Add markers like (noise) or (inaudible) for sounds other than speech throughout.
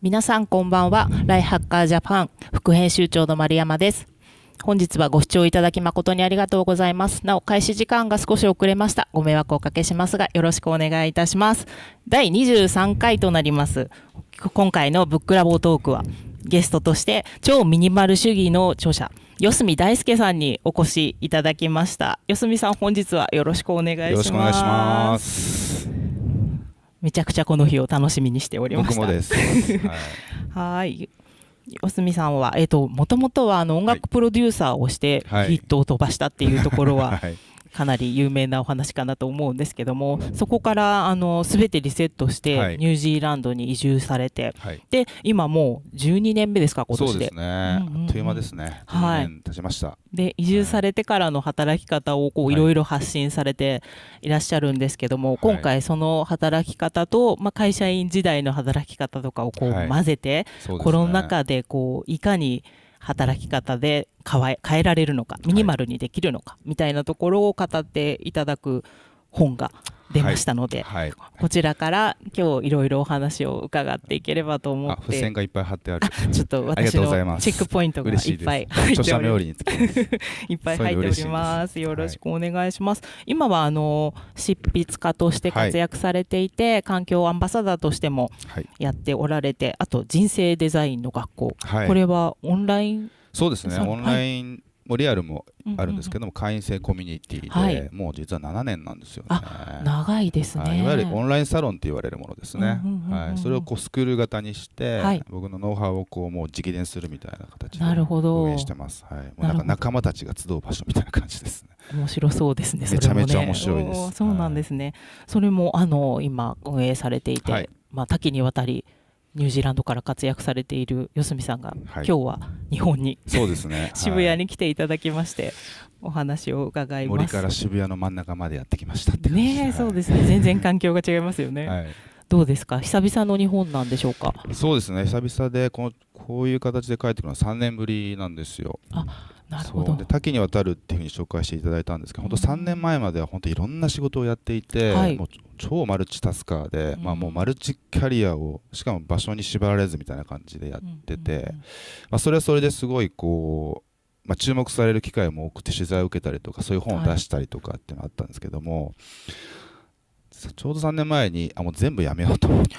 皆さんこんばんは。ライハッカージャパン副編集長の丸山です。本日はご視聴いただき誠にありがとうございます。なお開始時間が少し遅れました。ご迷惑をおかけしますがよろしくお願いいたします。第23回となります。今回のブックラボトークはゲストとして超ミニマル主義の著者四隅大輔さんにお越しいただきました。四隅さん本日はよろしくお願いします。よろしくお願いします。めちゃくちゃこの日を楽しみにしておりました。僕もです。(laughs) はい。四隅さんは、えーと、もともとはあの音楽プロデューサーをしてヒットを飛ばしたっていうところは、はいかなり有名なお話かなと思うんですけどもそこからあの全てリセットしてニュージーランドに移住されて、はい、で今もう12年目ですか今年で。そうですね、あっという間ですね。はい、経ちました。で移住されてからの働き方をこうい。ろいろ発信されていらっしゃるんですけども、はい、今回その働き方と、まあ、会社員時代の働き方とかをこう混ぜて、はいね、コロナ禍でこういかに働き方で変え変えられるのかミニマルにできるのか、みたいなところを語っていただく本が出ましたので、はい。はい、こちらから今日いろいろお話を伺っていければと思って付箋がいっぱい貼ってある。(laughs) ちょっと私のチェックポイントがいっぱい入っております。(laughs) いっぱい入っております。よろしくお願いします、はい、今はあの執筆家として活躍されていて、環境アンバサダーとしてもやっておられて、あと人生デザインの学校、これはオンライン？そうですね。オンラインもリアルもあるんですけども、会員制コミュニティで、はい、もう実は7年なんですよね。長いですね、はい、いわゆるオンラインサロンって言われるものですね。はい、それをこうスクール型にして、はい、僕のノウハウをこうもう直伝するみたいな形で運営してます。はい、もうなんか仲間たちが集う場所みたいな感じですね。面白そうですね。めちゃめちゃ面白いです。そうなんですね。それもあの今運営されていて、まあ多岐にわたり。ニュージーランドから活躍されている四隅さんが、はい、今日は日本にそうですね。(laughs) 渋谷に来ていただきまして、お話を伺います。森から渋谷の真ん中までやってきましたってね、はい、そうですね。全然環境が違いますよね、はい、どうですか？久々の日本なんでしょうか？そうですね。久々でこのこういう形で帰ってくるのは3年ぶりなんですよ。あなるほど。で多岐にわたるっていうふうに紹介していただいたんですけど、本当3年前までは本当いろんな仕事をやっていて、はい、もう超マルチタスカーで、うん、まあ、もうマルチキャリアをしかも場所に縛られずみたいな感じでやってて、まあ、それはそれですごいこう、まあ、注目される機会も多くて取材を受けたりとかそういう本を出したりとかっていうのがあったんですけども、はい、ちょうど3年前にあもう全部やめようと思って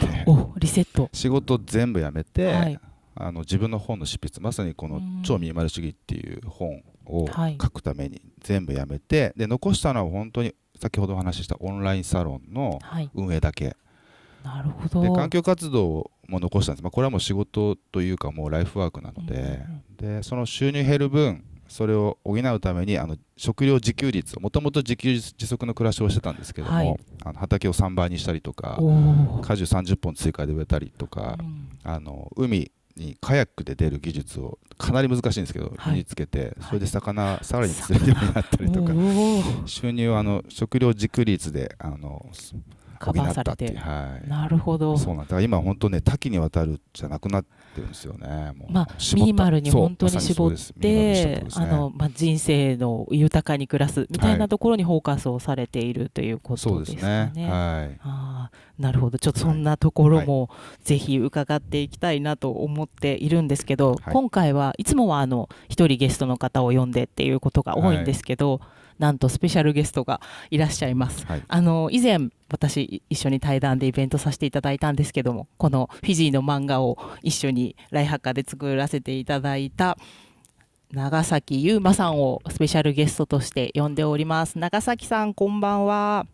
リセット。仕事全部やめて、はいあの自分の本の執筆まさにこの「超ミニマル主義」っていう本を書くために全部やめて、で残したのは本当に先ほどお話ししたオンラインサロンの運営だけ、なるほど。で環境活動も残したんです、まあ、これはもう仕事というかもうライフワークなので,、でその収入減る分それを補うためにあの食料自給率もともと自給自足の暮らしをしてたんですけども、はい、あの畑を3倍にしたりとか果樹30本追加で植えたりとか、うん、あの海にカヤックで出る技術をかなり難しいんですけど、身につけてそれで魚さらに釣れるようになったりとか。(laughs) 収入はあの食料自給率であのカバーされて、はい、なるほど。そうなんだ。今本当ね多岐にわたるじゃなくなってるんですよね。まあミニマルに本当に絞って、あのまあ人生の豊かに暮らすみたいなところにフォーカスをされているということですね。ね。はい。あなるほど。ちょっとそんなところもぜひ伺っていきたいなと思っているんですけど、はい、今回はいつもはあの一人ゲストの方を呼んでっていうことが多いんですけど、はいなんとスペシャルゲストがいらっしゃいます。はい、あの以前私一緒に対談でイベントさせていただいたんですけどもこのフィジーの漫画を一緒にライハッカーで作らせていただいた長崎優馬さんをスペシャルゲストとして呼んでおります。長崎さんこんばんは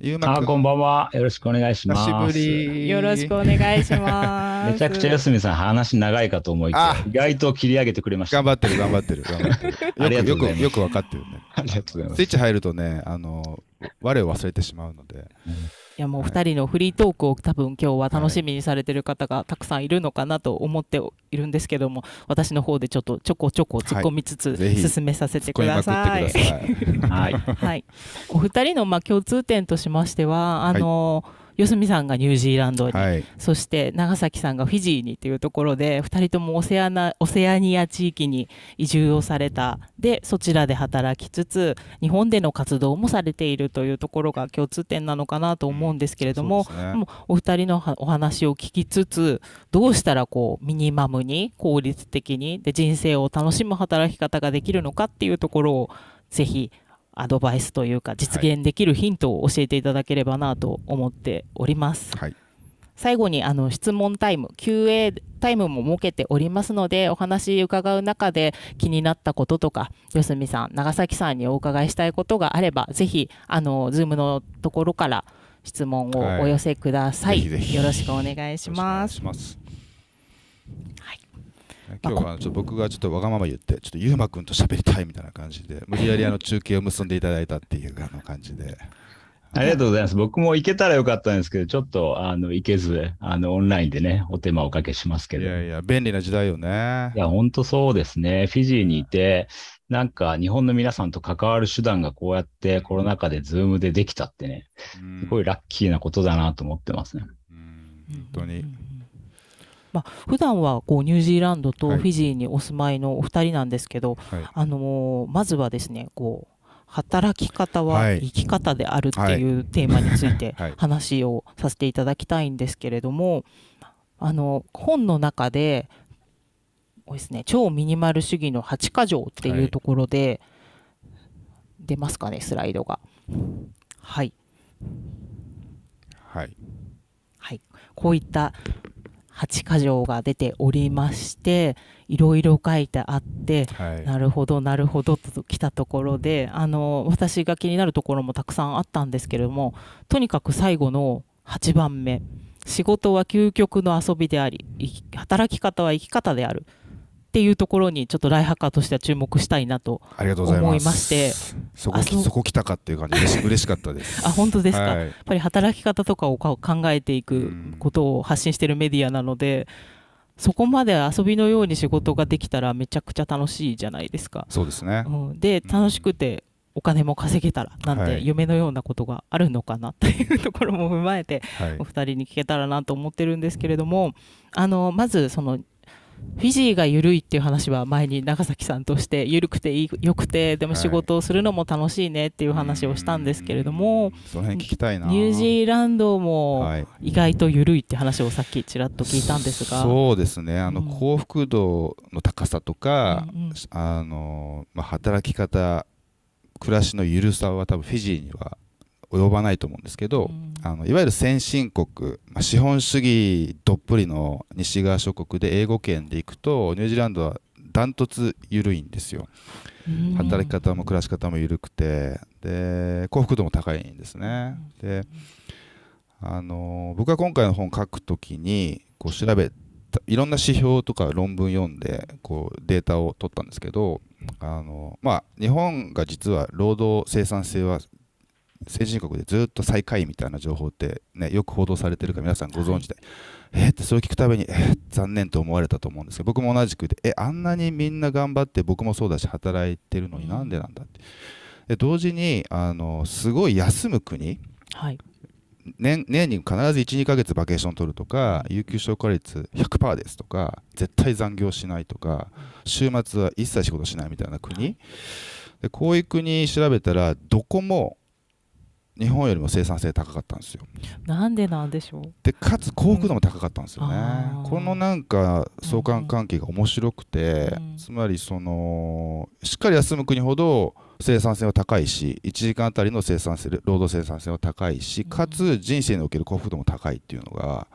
ゆうまあこんばんは。よろしくお願いします。久しぶり。よろしくお願いします。(laughs) めちゃくちゃ安住さん話長いかと思いきや、意外と切り上げてくれました。頑張ってる、頑張ってる、頑張ってる。(laughs) ありがとうございます。よく、よく分かってるね。ありがとうございます。スイッチ入るとね、あの、我を忘れてしまうので。うんいやもう2人のフリートークを多分今日は楽しみにされてる方がたくさんいるのかなと思っているんですけども私の方でちょっとちょこちょこ突っ込みつつ進めさせてください。(laughs) はい、はい、お二人のまあ共通点としましてはあの、はい四隅さんがニュージーランドに、はい、そして長崎さんがフィジーにというところで2人ともオセアナオセアニア地域に移住をされた。でそちらで働きつつ日本での活動もされているというところが共通点なのかなと思うんですけれども、うんね、もお二人のお話を聞きつつどうしたらこうミニマムに効率的にで人生を楽しむ働き方ができるのかっていうところをぜひアドバイスというか実現できるヒントを教えていただければなと思っております。はい、最後にあの質問タイム QA タイムも設けておりますのでお話伺う中で気になったこととか四隅さん長崎さんにお伺いしたいことがあればぜひあの Zoom のところから質問をお寄せください、はい、ぜひぜひ。よろしくお願いします。今日はちょっと僕がちょっとわがまま言ってちょっとゆうまくんと喋りたいみたいな感じで無理やりあの中継を結んでいただいたっていうあの感じで。ありがとうございます。僕も行けたらよかったんですけど、ちょっとあの行けず、あのオンラインでね、お手間おかけしますけど。いやいや、便利な時代よね。いや、本当そうですね。フィジーにいて、なんか日本の皆さんと関わる手段がこうやってコロナ禍でズームでできたってね、すごいラッキーなことだなと思ってますね。うん、本当に。まあ普段はこうニュージーランドとフィジーにお住まいのお二人なんですけど、はい、あのー、まずはですねこう働き方は生き方であるっていうテーマについて (laughs) 話をさせていただきたいんですけれども、あの本の中でですね超ミニマル主義の8か条っていうところで、出ますかねスライドが。はい。はい、はい、こういった8箇条が出ておりましていろいろ書いてあって、はい、なるほどなるほどときたところであの私が気になるところもたくさんあったんですけれどもとにかく最後の8番目仕事は究極の遊びであり働き方は生き方であるっていうところにちょっとライハッカーとしては注目したいなと思いまして。そこそこ来たかっていう感じ。で嬉しかったです。(laughs) あ本当ですか、はい、やっぱり働き方とかを考えていくことを発信しているメディアなのでそこまで遊びのように仕事ができたらめちゃくちゃ楽しいじゃないですか。そうですね、うん、で楽しくてお金も稼げたらなんて夢のようなことがあるのかなというところも踏まえてお二人に聞けたらなと思ってるんですけれどもあのまずそのフィジーが緩いっていう話は前に長崎さんとして緩くていいよくてでも仕事をするのも楽しいねっていう話をしたんですけれども、はい、その辺聞きたいな。ニュージーランドも意外と緩いって話をさっきちらっと聞いたんですが、そうですね。あの幸福度の高さとか、うんうん、あのまあ、働き方暮らしの緩さは多分フィジーには及ばないと思うんですけど、うん、あのいわゆる先進国、まあ、資本主義どっぷりの西側諸国で英語圏でいくとニュージーランドはダントツ緩いんですよ、うん、働き方も暮らし方も緩くてで幸福度も高いんですね、うん、であの僕が今回の本書くときにこう調べいろんな指標とか論文読んでこうデータを取ったんですけどあの、まあ、日本が実は労働生産性は先進国でずっと最下位みたいな情報って、ね、よく報道されてるか皆さんご存知で、はい、えー、ってそれを聞くたびに、えー、残念と思われたと思うんですけど僕も同じくでえあんなにみんな頑張って僕もそうだし働いてるのになんでなんだって。で同時にあのすごい休む国、はい。年年に必ず12ヶ月バケーション取るとか有給消化率100%ですとか絶対残業しないとか週末は一切仕事しないみたいな国。でこういう国調べたらどこも日本よりも生産性高かったんですよ。なんでなんでしょう？でかつ幸福度も高かったんですよね。うん、このなんか相関関係が面白くて、うん、つまりそのしっかり休む国ほど生産性は高いし1時間あたりの生産性労働生産性は高いしかつ人生における幸福度も高いっていうのが、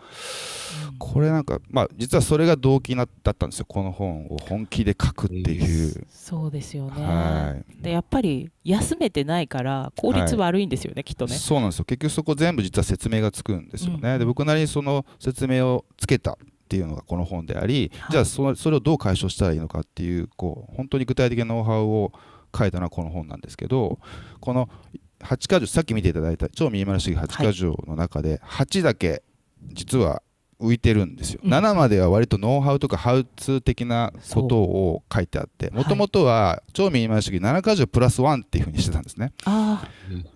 これなんかまあ実はそれが動機だったんですよ。この本を本気で書くっていう。そうですよね、はい、でやっぱり休めてないから効率悪いんですよね、はい、きっとね。そうなんですよ。結局そこ全部実は説明がつくんですよね、うん、で僕なりにその説明をつけたっていうのがこの本であり、はい、じゃあそそれをどう解消したらいいのかっていうこう本当に具体的なノウハウを書いたのはこの本なんですけどこの8箇条さっき見ていただいた超ミニマル主義8箇条の中で8だけ実は浮いてるんですよ、うん、7までは割とノウハウとかハウツー的なことを書いてあってもともとは超ミニマル主義7箇条プラス1っていうふうにしてたんですね。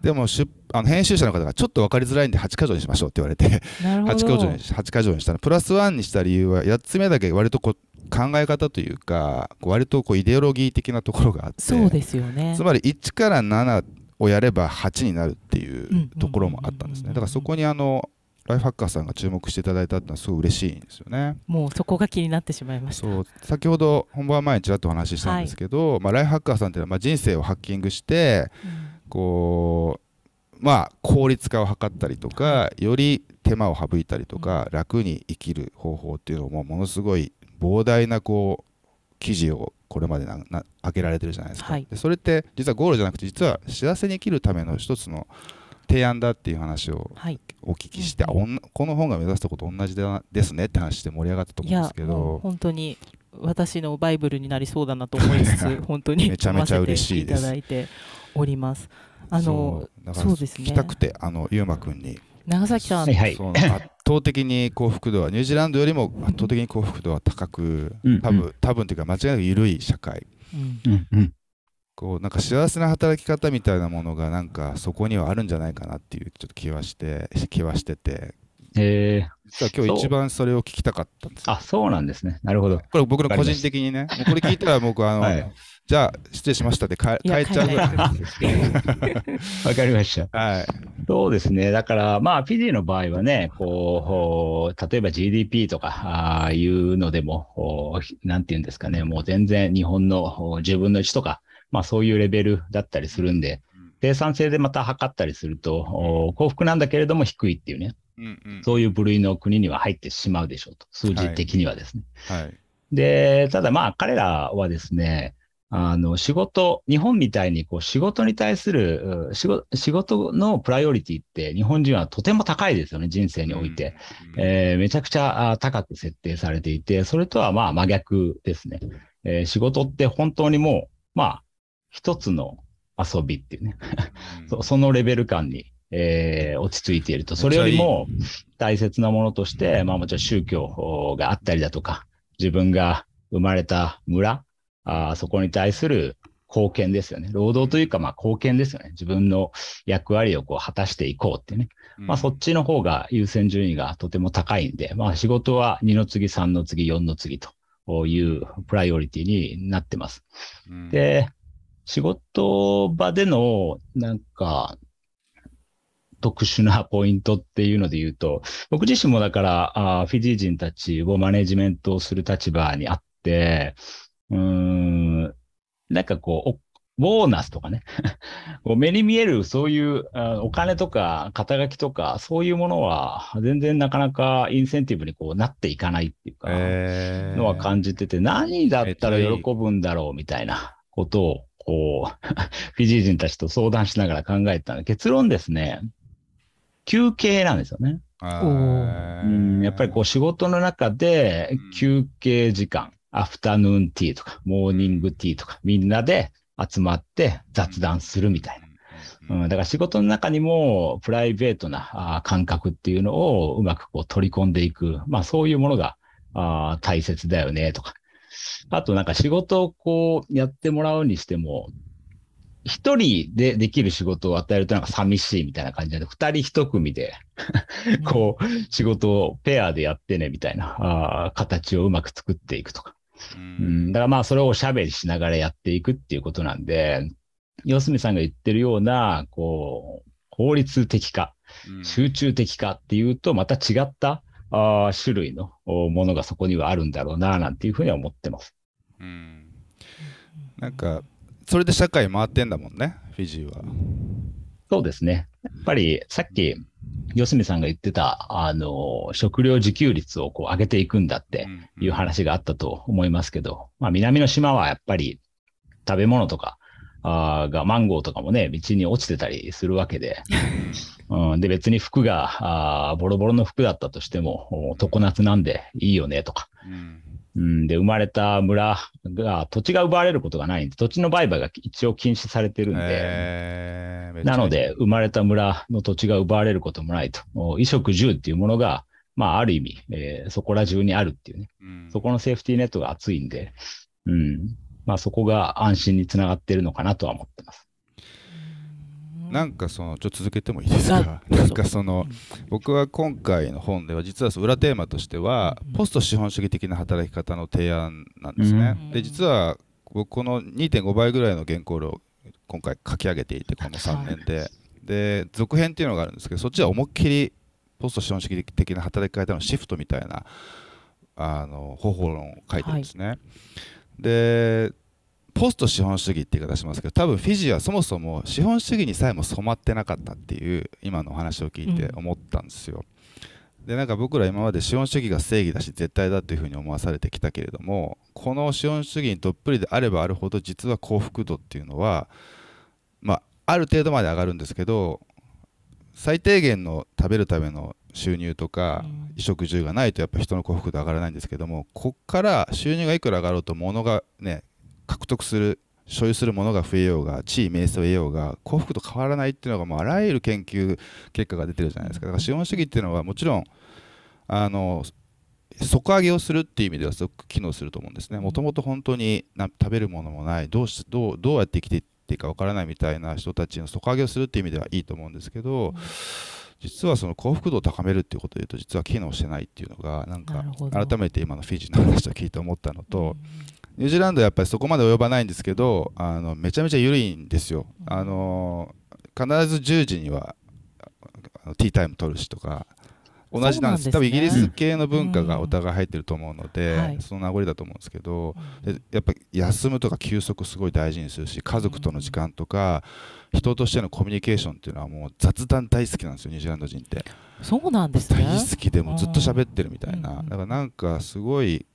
でも出あの編集者の方がちょっと分かりづらいんで8箇条にしましょうって言われて8箇条に8箇条にしたらプラス1にした理由は8つ目だけ割とこう考え方というか割とこうイデオロギー的なところがあってそうですよね。つまり1から7をやれば8になるっていうところもあったんですね。だからそこにあのライフハッカーさんが注目していただいたってのはすごい嬉しいんですよね。もうそこが気になってしまいました。そう先ほど本番前にちらっとお話ししたんですけど、はい、まあ、ライフハッカーさんっていうのはまあ人生をハッキングして、うん、こうまあ効率化を図ったりとか、はい、より手間を省いたりとか、うん、楽に生きる方法っていうのもものすごい膨大なこう記事をこれまでなな開けられてるじゃないですか、はい、でそれって実はゴールじゃなくて実は幸せに生きるための一つの提案だっていう話をお聞きして、はい、この本が目指すとこと同じですねって話で盛り上がったと思うんですけど。本当に私のバイブルになりそうだなと思いつつ (laughs) 本当にめちゃめちゃ嬉しいです。いただいております。あのそうですね。聞きたくてあのゆうまくんに。長崎さん、はい、圧倒的に幸福度はニュージーランドよりも圧倒的に幸福度は高く、多分多分というか間違いなく緩い社会、うんうん、こうなんか幸せな働き方みたいなものがなんかそこにはあるんじゃないかなっていうちょっと気はして気はしてて。えー、実は今日一番それを聞きたかったんですあ、そうなんですね。なるほど。これ僕の個人的にね、これ聞いたら僕あの、はい、じゃあ失礼しましたって変えちゃうぐらい。わかりました。はい。そうですね。だから、まあ、フィジーの場合はね、こう、例えば GDP とか、ああいうのでも、なんていうんですかね、もう全然日本の10分の1とか、まあそういうレベルだったりするんで、生産性でまた測ったりすると、幸福なんだけれども低いっていうね、うんうん、そういう部類の国には入ってしまうでしょうと、数字的にはですね。はい、はい、で、ただまあ彼らはですね、あの仕事、日本みたいにこう仕事に対する仕事仕事のプライオリティって日本人はとても高いですよね、人生において。うんえー、めちゃくちゃ高く設定されていて、それとはまあ真逆ですね。えー、仕事って本当にもう、まあ、一つの遊びっていうねそ、そのレベル感に、えー、落ち着いていると。それよりも大切なものとして、まあもちろん宗教があったりだとか、自分が生まれた村、あそこに対する貢献ですよね。労働というか、まあ貢献ですよね。自分の役割をこう果たしていこうってね。まあそっちの方が優先順位がとても高いんで、まあ仕事は2の次、3の次、4の次というプライオリティになってます。で、仕事場での、なんか、特殊なポイントっていうので言うと、僕自身もだから、あフィジー人たちをマネジメントをする立場にあって、うん、なんかこう、ボーナスとかね。(laughs) こう目に見えるそういうお金とか肩書きとかそういうものは全然なかなかインセンティブにこうなっていかないっていうか、のは感じてて、何だったら喜ぶんだろうみたいなことをこう、フィジー人たちと相談しながら考えた結論ですね、休憩なんですよね。うん、やっぱりこう仕事の中で休憩時間、アフタヌーンティーとか、モーニングティーとか、みんなで集まって雑談するみたいな。うん、だから仕事の中にもプライベートな感覚っていうのをうまくこう取り込んでいく。まあそういうものがあ大切だよねとか。あとなんか仕事をこうやってもらうにしても、一人でできる仕事を与えるとなんか寂しいみたいな感じで、二人一組で (laughs) こう、仕事をペアでやってねみたいなあ形をうまく作っていくとか。うん、だからまあそれをおしゃべりしながらやっていくっていうことなんで、四隅さんが言ってるような、こう、効率的か、集中的かっていうと、また違ったあ種類のものがそこにはあるんだろうな、なんていうふうには思ってます。うん。なんか、それで社会回ってんだもんね、フィジーは。そうですね。やっぱりさっき、四隅さんが言ってた、あの、食料自給率をこう上げていくんだっていう話があったと思いますけど、まあ南の島はやっぱり食べ物とか、あがマンゴーとかもね、道に落ちてたりするわけで、(laughs) うん、で別に服があボロボロの服だったとしても、常夏なんでいいよねとか、うん、で生まれた村が土地が奪われることがないんで、土地の売買が一応禁止されてるんで、えー、なので生まれた村の土地が奪われることもないと、衣食住っていうものがまあ、ある意味、えー、そこら中にあるっていうね、うん、そこのセーフティーネットが厚いんで、うん、まあ、そこが安心につながってるのかなとは思ってます。なんかそのちょっと続けてもいいですか？なんかその僕は今回の本では実は裏テーマとしてはポスト資本主義的な働き方の提案なんですね。で実は僕この2.5倍ぐらいの原稿料を今回書き上げていてこの3年で、で続編っていうのがあるんですけどそっちは思いっきりポスト資本主義的な働き方のシフトみたいなあの方法論を書いてるんですね。はい、でポスト資本主義って言い方しますけど多分フィジーはそもそも資本主義にさえも染まってなかったっていう今のお話を聞いて思ったんですよ。うん、でなんか僕ら今まで資本主義が正義だし絶対だというふうに思わされてきたけれどもこの資本主義にどっぷりであればあるほど実は幸福度っていうのはまあある程度まで上がるんですけど最低限の食べるための収入とか衣食住がないとやっぱ人の幸福度上がらないんですけどもこっから収入がいくら上がろうと物がね獲得する所有するものが増えようが地位名声を得ようが幸福と変わらないっていうのがもうあらゆる研究結果が出てるじゃないですか。だから資本主義っていうのはもちろんあの底上げをするっていう意味ではすごく機能すると思うんですね。もともと本当に食べるものもないどうしどうどうやって生きていっていいかわからないみたいな人たちの底上げをするっていう意味ではいいと思うんですけど、実はその幸福度を高めるっていうことで言うと実は機能してないっていうのがなんか改めて今のフィジーの話を聞いて思ったのと、ニュージーランドはやっぱりそこまで及ばないんですけどあのめちゃめちゃ緩いんですよ。あの必ず10時にはティータイム取るしとか同じなんです、ね、多分イギリス系の文化がお互い入ってると思うので、うんはい、その名残だと思うんですけど、うん、やっぱ休むとか休息すごい大事にするし家族との時間とか、人としてのコミュニケーションっていうのはもう雑談大好きなんですよニュージーランド人って。そうなんですね。大好きでもずっと喋ってるみたいな、だからなんかすごい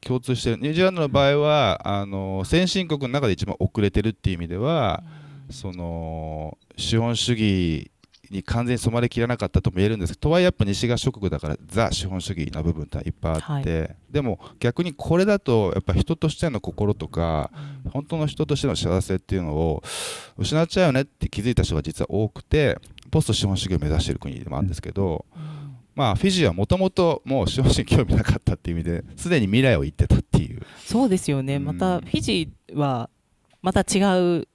共通してる。ニュージーランドの場合はあの先進国の中で一番遅れてるっていう意味では、その資本主義に完全に染まりきらなかったとも言えるんです。けどとはいえやっぱ西側諸国だからザ資本主義な部分っていっぱいあって、はい、でも逆にこれだとやっぱ人としての心とか、うん、本当の人としての幸せっていうのを失っちゃうよねって気づいた人が実は多くてポスト資本主義を目指している国でもあるんですけど、うん、まあフィジーはもともともう資本主義興味なかったっていう意味ですでに未来を言ってたっていう。そうですよね、またフィジーはまた違う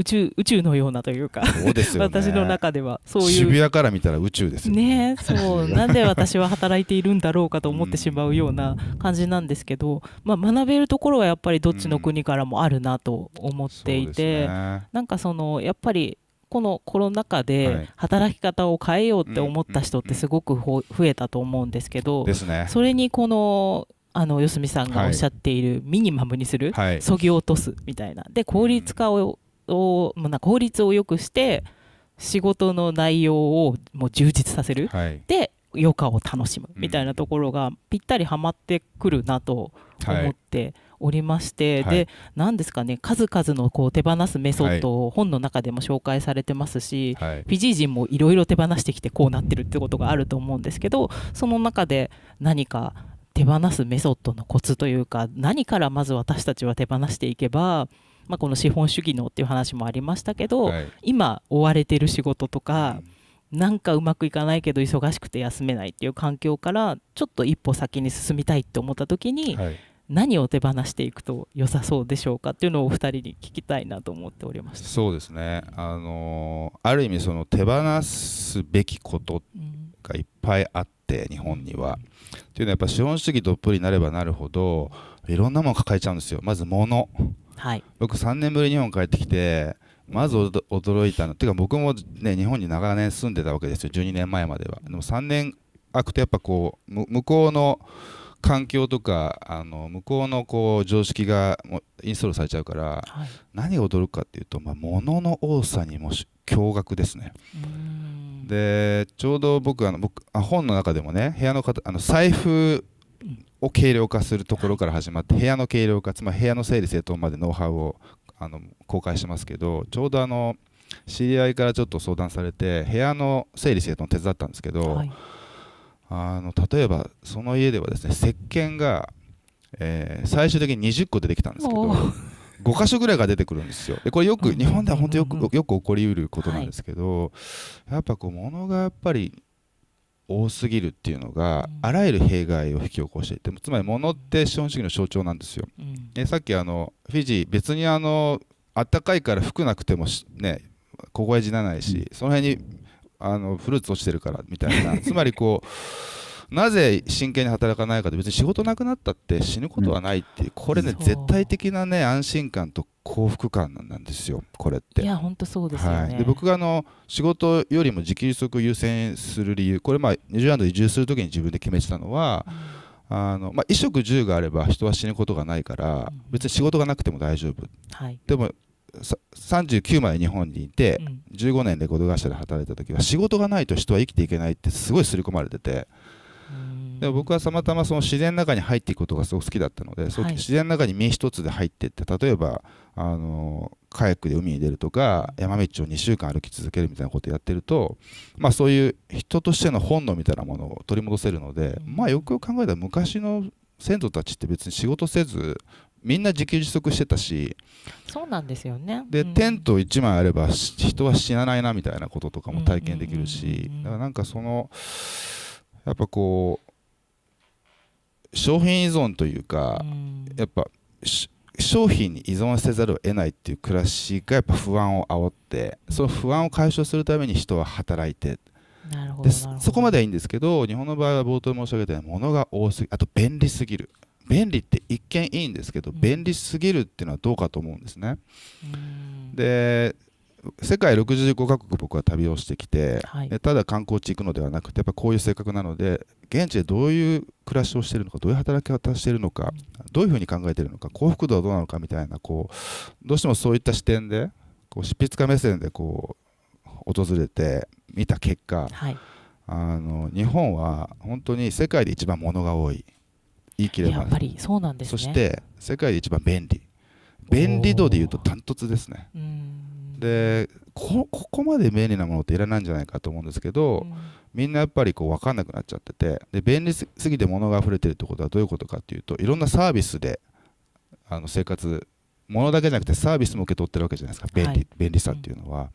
宇宙宇宙のようなというかそうですよ、ね、私の中ではそういう。渋谷から見たら宇宙ですよね。そう。なんで私は働いているんだろうかと思ってしまうような感じなんですけど、まあ、学べるところはやっぱりどっちの国からもあるなと思っていて、うんね、なんかそのやっぱりこのコロナ禍で働き方を変えようって思った人ってすごく増えたと思うんですけど、それにこのあの四角さんがおっしゃっているミニマムにする、はい、そぎ落とすみたいな。で効率化をを、まあ、効率を良くして仕事の内容をもう充実させる、はい、で余暇を楽しむ。みたいなところがぴったりはまってくるなと思っておりまして、はい、で何ですかね数々のこう手放すメソッドを本の中でも紹介されてますし、はい、フィジー人もいろいろ手放してきてこうなってるってことがあると思うんですけどその中で何か手放すメソッドのコツというか何からまず私たちは手放していけばまあ、この資本主義のっていう話もありましたけど、はい、今追われてる仕事とか、うん、なんかうまくいかないけど忙しくて休めないっていう環境からちょっと一歩先に進みたいって思った時に、はい、何を手放していくと良さそうでしょうかっていうのをお二人に聞きたいなと思っておりました。そうですね、あのー、ある意味その手放すべきことがいっぱいあって、日本には。っていうのはやっぱ資本主義どっぷりになればなるほどいろんなもの抱えちゃうんですよ。まず物はい、僕3年ぶりに日本帰ってきてまず驚いたのっていうか僕もね日本に長年住んでたわけですよ12年前までは。でも3年空くとやっぱこう向こうの環境とかあの向こうのこう常識がインストールされちゃうから、はい、何が驚くかっていうと、まあ、物の多さにも驚愕ですね。でちょうど僕あの僕あ本の中でもね部屋の方あの財布を軽量化するところから始まって部屋の軽量化つまり部屋の整理整頓までノウハウをあの公開してますけどちょうどあの知り合いからちょっと相談されて部屋の整理整頓手伝ったんですけど、はい、あの例えばその家ではですね石鹸が、えー、最終的に20個出てきたんですけど5箇所ぐらいが出てくるんですよ。でこれよく日本では本当よくよく起こりうることなんですけど、はい、やっぱこう物がやっぱり多すぎるっていうのが、あらゆる弊害を引き起こしていてつまり物って資本主義の象徴なんですよ。でさっきあのフィジー別にあの暖かいから服なくてもね凍え死なないし、その辺にあのフルーツ落ちてるからみたいな。つまりこうなぜ真剣に働かないかと別に仕事なくなったって死ぬことはないっていう、これね絶対的なね安心感と幸福感なんですよこれって。いや本当そうですよね、はい、で僕があの仕事よりも自給自足を優先する理由これまあニュージーランド移住する時に自分で決めてたのは、うん、あのまあ、衣食住があれば人は死ぬことがないから、別に仕事がなくても大丈夫、はい、でも39まで日本にいて、15年レコード会社で働いた時は仕事がないと人は生きていけないってすごい刷り込まれてて、でも僕はたまたまその自然の中に入っていくことがすごく好きだったので、はい、自然の中に身一つで入っていって例えばあのカヤックで海に出るとか山道を2週間歩き続けるみたいなことをやってると、まあ、そういう人としての本能みたいなものを取り戻せるので、まあ、よくよく考えたら昔の先祖たちって別に仕事せずみんな自給自足してたしそうなんですよね。で、うん、テント1枚あれば人は死なないなみたいなこととかも体験できるしだからなんかそのやっぱこう商品依存というか、うん、やっぱ商品に依存せざるを得ないっていう暮らしがやっぱ不安を煽ってその不安を解消するために人は働いて。でそこまではいいんですけど日本の場合は冒頭申し上げたように物が多すぎあと便利すぎる。便利って一見いいんですけど、便利すぎるっていうのはどうかと思うんですね。で世界65カ国僕は旅をしてきて、はい、ただ観光地行くのではなくてやっぱこういう性格なので現地でどういう暮らしをしているのかどういう働き方をしているのかどういうふうに考えているのか幸福度はどうなのかみたいなこうどうしてもそういった視点でこう執筆家目線でこう訪れて見た結果、はい、あの日本は本当に世界で一番物が多い。言い切れば。やっぱりそうなんです、ね、そして世界で一番便利。便利度でいうとダントツですねでここまで便利なものっていらないんじゃないかと思うんですけど、みんなやっぱりこう分かんなくなっちゃっててで便利すぎて物が溢れてるってことはどういうことかっていうといろんなサービスであの生活物だけじゃなくてサービスも受け取ってるわけじゃないですか。便利はい、便利さっていうのは、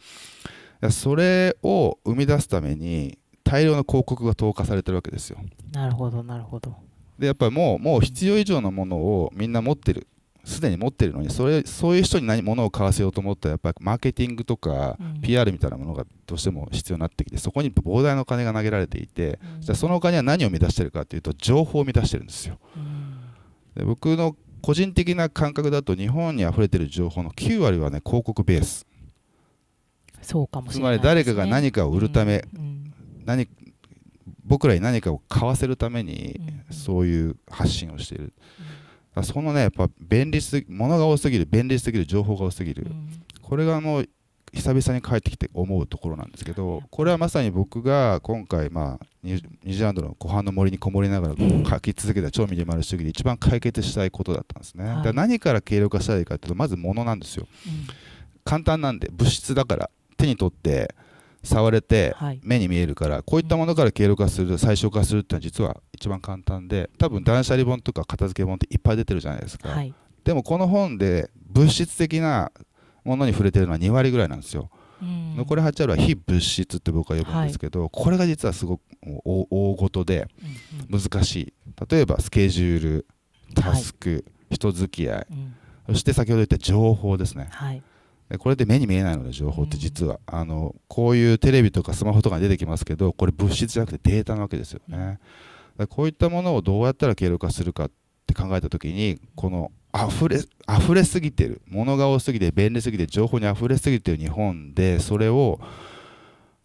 うん、それを生み出すために大量の広告が投下されてるわけですよ。なるほどなるほど。でやっぱりもうもう必要以上のものをみんな持ってるすでに持ってるのにそれそういう人に何ものを買わせようと思ったらやっぱりマーケティングとか PR みたいなものがどうしても必要になってきてそこに膨大なお金が投げられていて、じゃあそのお金は何を生み出してるかというと情報を生み出してるんですよ。で僕の個人的な感覚だと日本に溢れてる情報の9割はね広告ベース。そうかもしれない、ね、つまり誰かが何かを売るため、何僕らに何かを買わせるためにそういう発信をしている、うん、そのねやっぱ便利すぎ物が多すぎる便利すぎる情報が多すぎる、うん、これがあの久々に帰ってきて思うところなんですけどこれはまさに僕が今回まあニュージーランドの湖畔の森にこもりながら書き続けた超ミニマル主義で一番解決したいことだったんですね、はい、何から軽量化したらいいかというとまず物なんですよ、うん、簡単なんで物質だから手に取って触れて目に見えるから、こういったものから経路化する最小化するっていうのは実は一番簡単で多分断捨離本とか片付け本っていっぱい出てるじゃないですか、はい、でもこの本で物質的なものに触れてるのは2割ぐらいなんですよ、残り8割は非物質って僕は呼ぶんですけど、はい、これが実はすごく大ごとで難しい、例えばスケジュールタスク、はい、人付き合い、うん、そして先ほど言った情報ですね、はいこれで目に見えないので情報って実は、あのこういうテレビとかスマホとかに出てきますけどこれ物質じゃなくてデータなわけですよね、こういったものをどうやったら経路化するかって考えた時にこの溢れ溢れすぎてる物が多すぎて便利すぎて情報に溢れすぎてる日本でそれを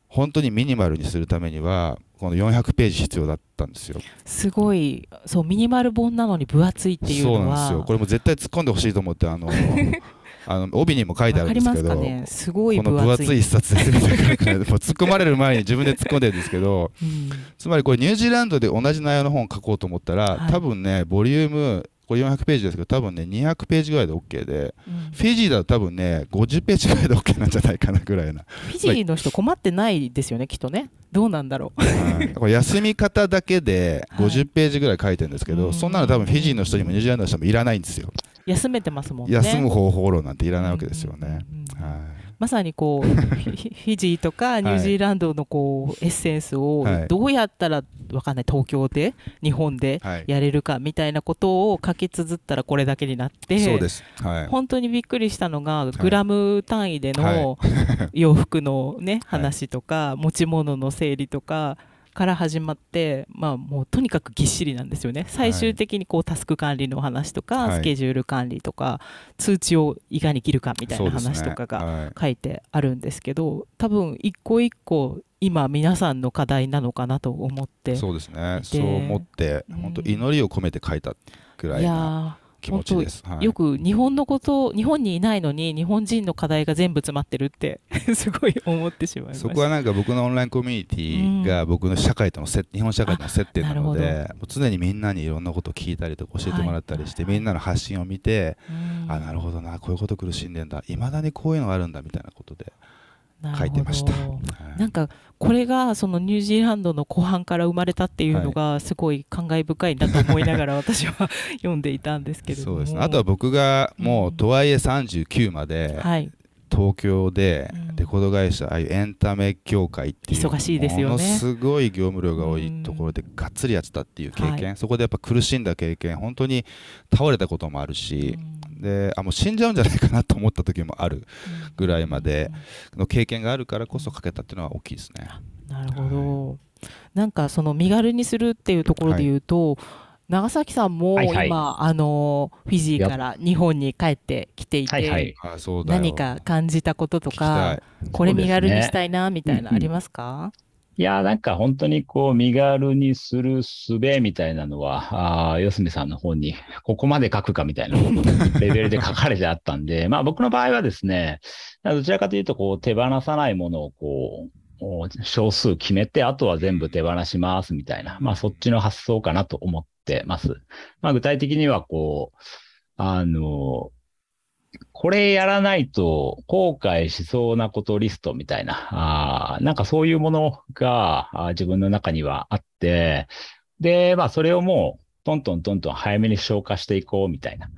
本当にミニマルにするためにはこの400ページ必要だったんですよ。すごい。そうミニマル本なのに分厚いっていうのは。そうなんですよ。これも絶対突っ込んでほしいと思ってあのあの帯にも書いてあるんですけど、ね、すごいこの分厚い一冊で (laughs) 突っ込まれる前に自分で突っ込んでるんですけど、うん、つまりこれニュージーランドで同じ内容の本を書こうと思ったら、はい、多分ねボリュームこれ400ページですけど多分ね200ページぐらいで OK で、うん、フィジーだと多分ね50ページぐらいで OK なんじゃないかなぐらいなフィジーの人困ってないですよねきっとね。どうなんだろう、はい、これ休み方だけで (laughs) 50ページぐらい書いてるんですけど、はい、そんなの多分フィジーの人にもニュージーランドの人もいらないんですよ休めてますもんね。休む方法論なんていらないわけですよね、はい。まさにこうフィジーとかニュージーランドのこうエッセンスをどうやったらわかんない東京で日本でやれるかみたいなことを書き綴ったらこれだけになって、そうです、はい、本当にびっくりしたのがグラム単位での洋服のね話とか持ち物の整理とかから始まって、まあ、もうとにかくぎっしりなんですよね。最終的にこうタスク管理の話とか、はい、スケジュール管理とか通知をいかに切るかみたいな話とかが書いてあるんですけど、ねはい、多分一個一個今皆さんの課題なのかなと思ってそうですね。そう思って、本当祈りを込めて書いたぐらいな気持ちです、はい、よく日本のこと日本にいないのに日本人の課題が全部詰まってるって (laughs) すごい思ってしまいますそこはなんか僕のオンラインコミュニティが僕の社会とのせ、うん、日本社会との接点なので常にみんなにいろんなことを聞いたりとか教えてもらったりして、はい、みんなの発信を見て、あなるほどなこういうこと苦しんでんだいまだにこういうのがあるんだみたいなことで書いてました、なんかこれがそのニュージーランドの後半から生まれたっていうのがすごい感慨深いなと思いながら私は読んでいたんですけれども。そうです、ね、あとは僕がもうとはいえ39まで、東京でレコード会社、ああいうエンタメ協会っていう忙しいですよ、ね、ものすごい業務量が多いところでがっつりやってたっていう経験、はい、そこでやっぱ苦しんだ経験本当に倒れたこともあるし、であもう死んじゃうんじゃないかなと思った時もあるぐらいまでの経験があるからこそかけたっていうのは大きいですね。なるほど、はい、なんかその身軽にするっていうところで言うと、はい。長崎さんも今、はいはい、あのフィジーから日本に帰ってきていて、はいはい、何か感じたこととかこれ身軽にしたいなみたいなありますか、いや、なんか本当にこう、身軽にする術みたいなのは、ああ四隅さんの本に、ここまで書くかみたいなレベルで書かれてあったんで、(laughs) まあ僕の場合はですね、どちらかというと、こう、手放さないものをこう、少数決めて、あとは全部手放しますみたいな、まあそっちの発想かなと思ってます。まあ具体的にはこう、あの、これやらないと後悔しそうなことリストみたいな、あなんかそういうものが自分の中にはあって、で、まあそれをもうトントントントン早めに消化していこうみたいな。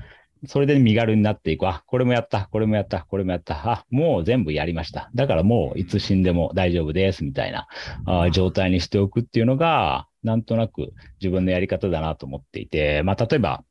それで身軽になっていく。あ、これもやった、これもやった、これもやった。あ、もう全部やりました。だからもういつ死んでも大丈夫です、みたいなあ状態にしておくっていうのが、なんとなく自分のやり方だなと思っていて、まあ例えば、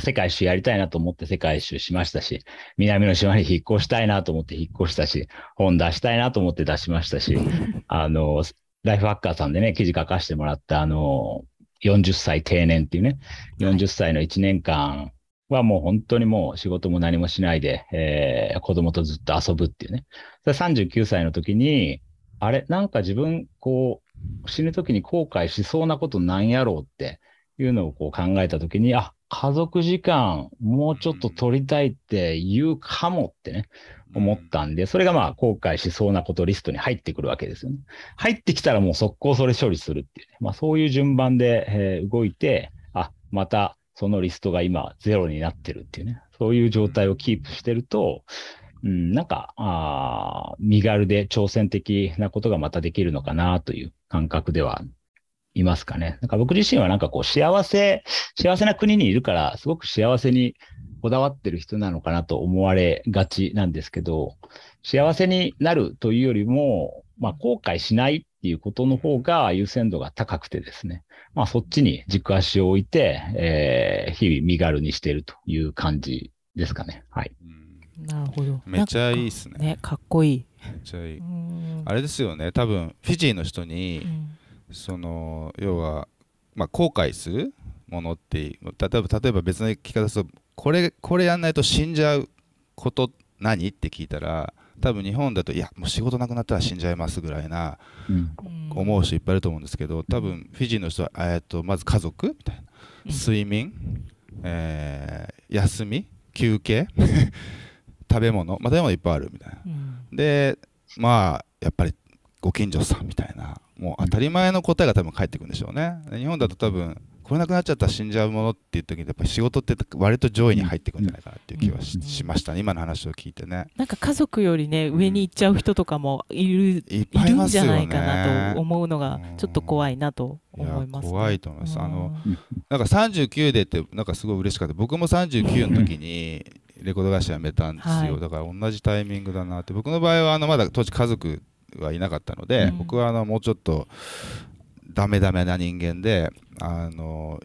世界一周やりたいなと思って世界一周しましたし、南の島に引っ越したいなと思って引っ越したし、本出したいなと思って出しましたし、(laughs) あの、ライフハッカーさんでね、記事書かせてもらった、あの、40歳定年っていうね、40歳の1年間はもう本当にもう仕事も何もしないで、えー、子供とずっと遊ぶっていうね。39歳の時に、あれ、なんか自分、こう、死ぬ時に後悔しそうなことなんやろうっていうのをこう考えた時に、あ、家族時間もうちょっと取りたいって言うかもってね、思ったんで、それがまあ後悔しそうなことリストに入ってくるわけですよね。入ってきたらもう速攻それ処理するっていうね。まあそういう順番で、えー、動いて、あ、またそのリストが今ゼロになってるっていうね、そういう状態をキープしてると、うん、なんか、あ身軽で挑戦的なことがまたできるのかなという感覚ではいますかね。なんか僕自身はなんかこう幸せ、幸せな国にいるから、すごく幸せにこだわってる人なのかなと思われがちなんですけど、幸せになるというよりも、まあ後悔しないっていうことの方が優先度が高くてですね。まあ、そっちに軸足を置いて、えー、日々身軽にしているという感じですかね。はい。なるほど。めっちゃいいっすね。ね、かっこいい。めっちゃいい。あれですよね、多分フィジーの人に、うん、その要は、まあ、後悔するものって例えば例えば別の聞き方するとこれこれやんないと死んじゃうこと何？って聞いたら多分日本だといやもう仕事なくなったら死んじゃいますぐらいな、思う人いっぱいいると思うんですけど多分フィジーの人は、えー、とまず家族？みたいな。睡眠、えー、休み？休憩？(laughs) 食べ物、まあ、食べ物いっぱいあるみたいな、でまあやっぱりご近所さんみたいなもう当たり前の答えが多分返ってくるんでしょうね。日本だと多分これなくなっちゃったら死んじゃうものっていう時にやっぱり仕事って割と上位に入ってくるんじゃないかなっていう気はし,、ましたね。今の話を聞いてね。なんか家族よりね上に行っちゃう人とかもいる,、いるんじゃないかなと思うのがちょっと怖いなと思います、ね、怖いと思います。あのなんか39でってなんかすごい嬉しかった。僕も39の時にレコード会社辞めたんですよ、はい、だから同じタイミングだなって。僕の場合はあのまだ当時家族はいなかったので、うん、僕はあのもうちょっとダメダメな人間であの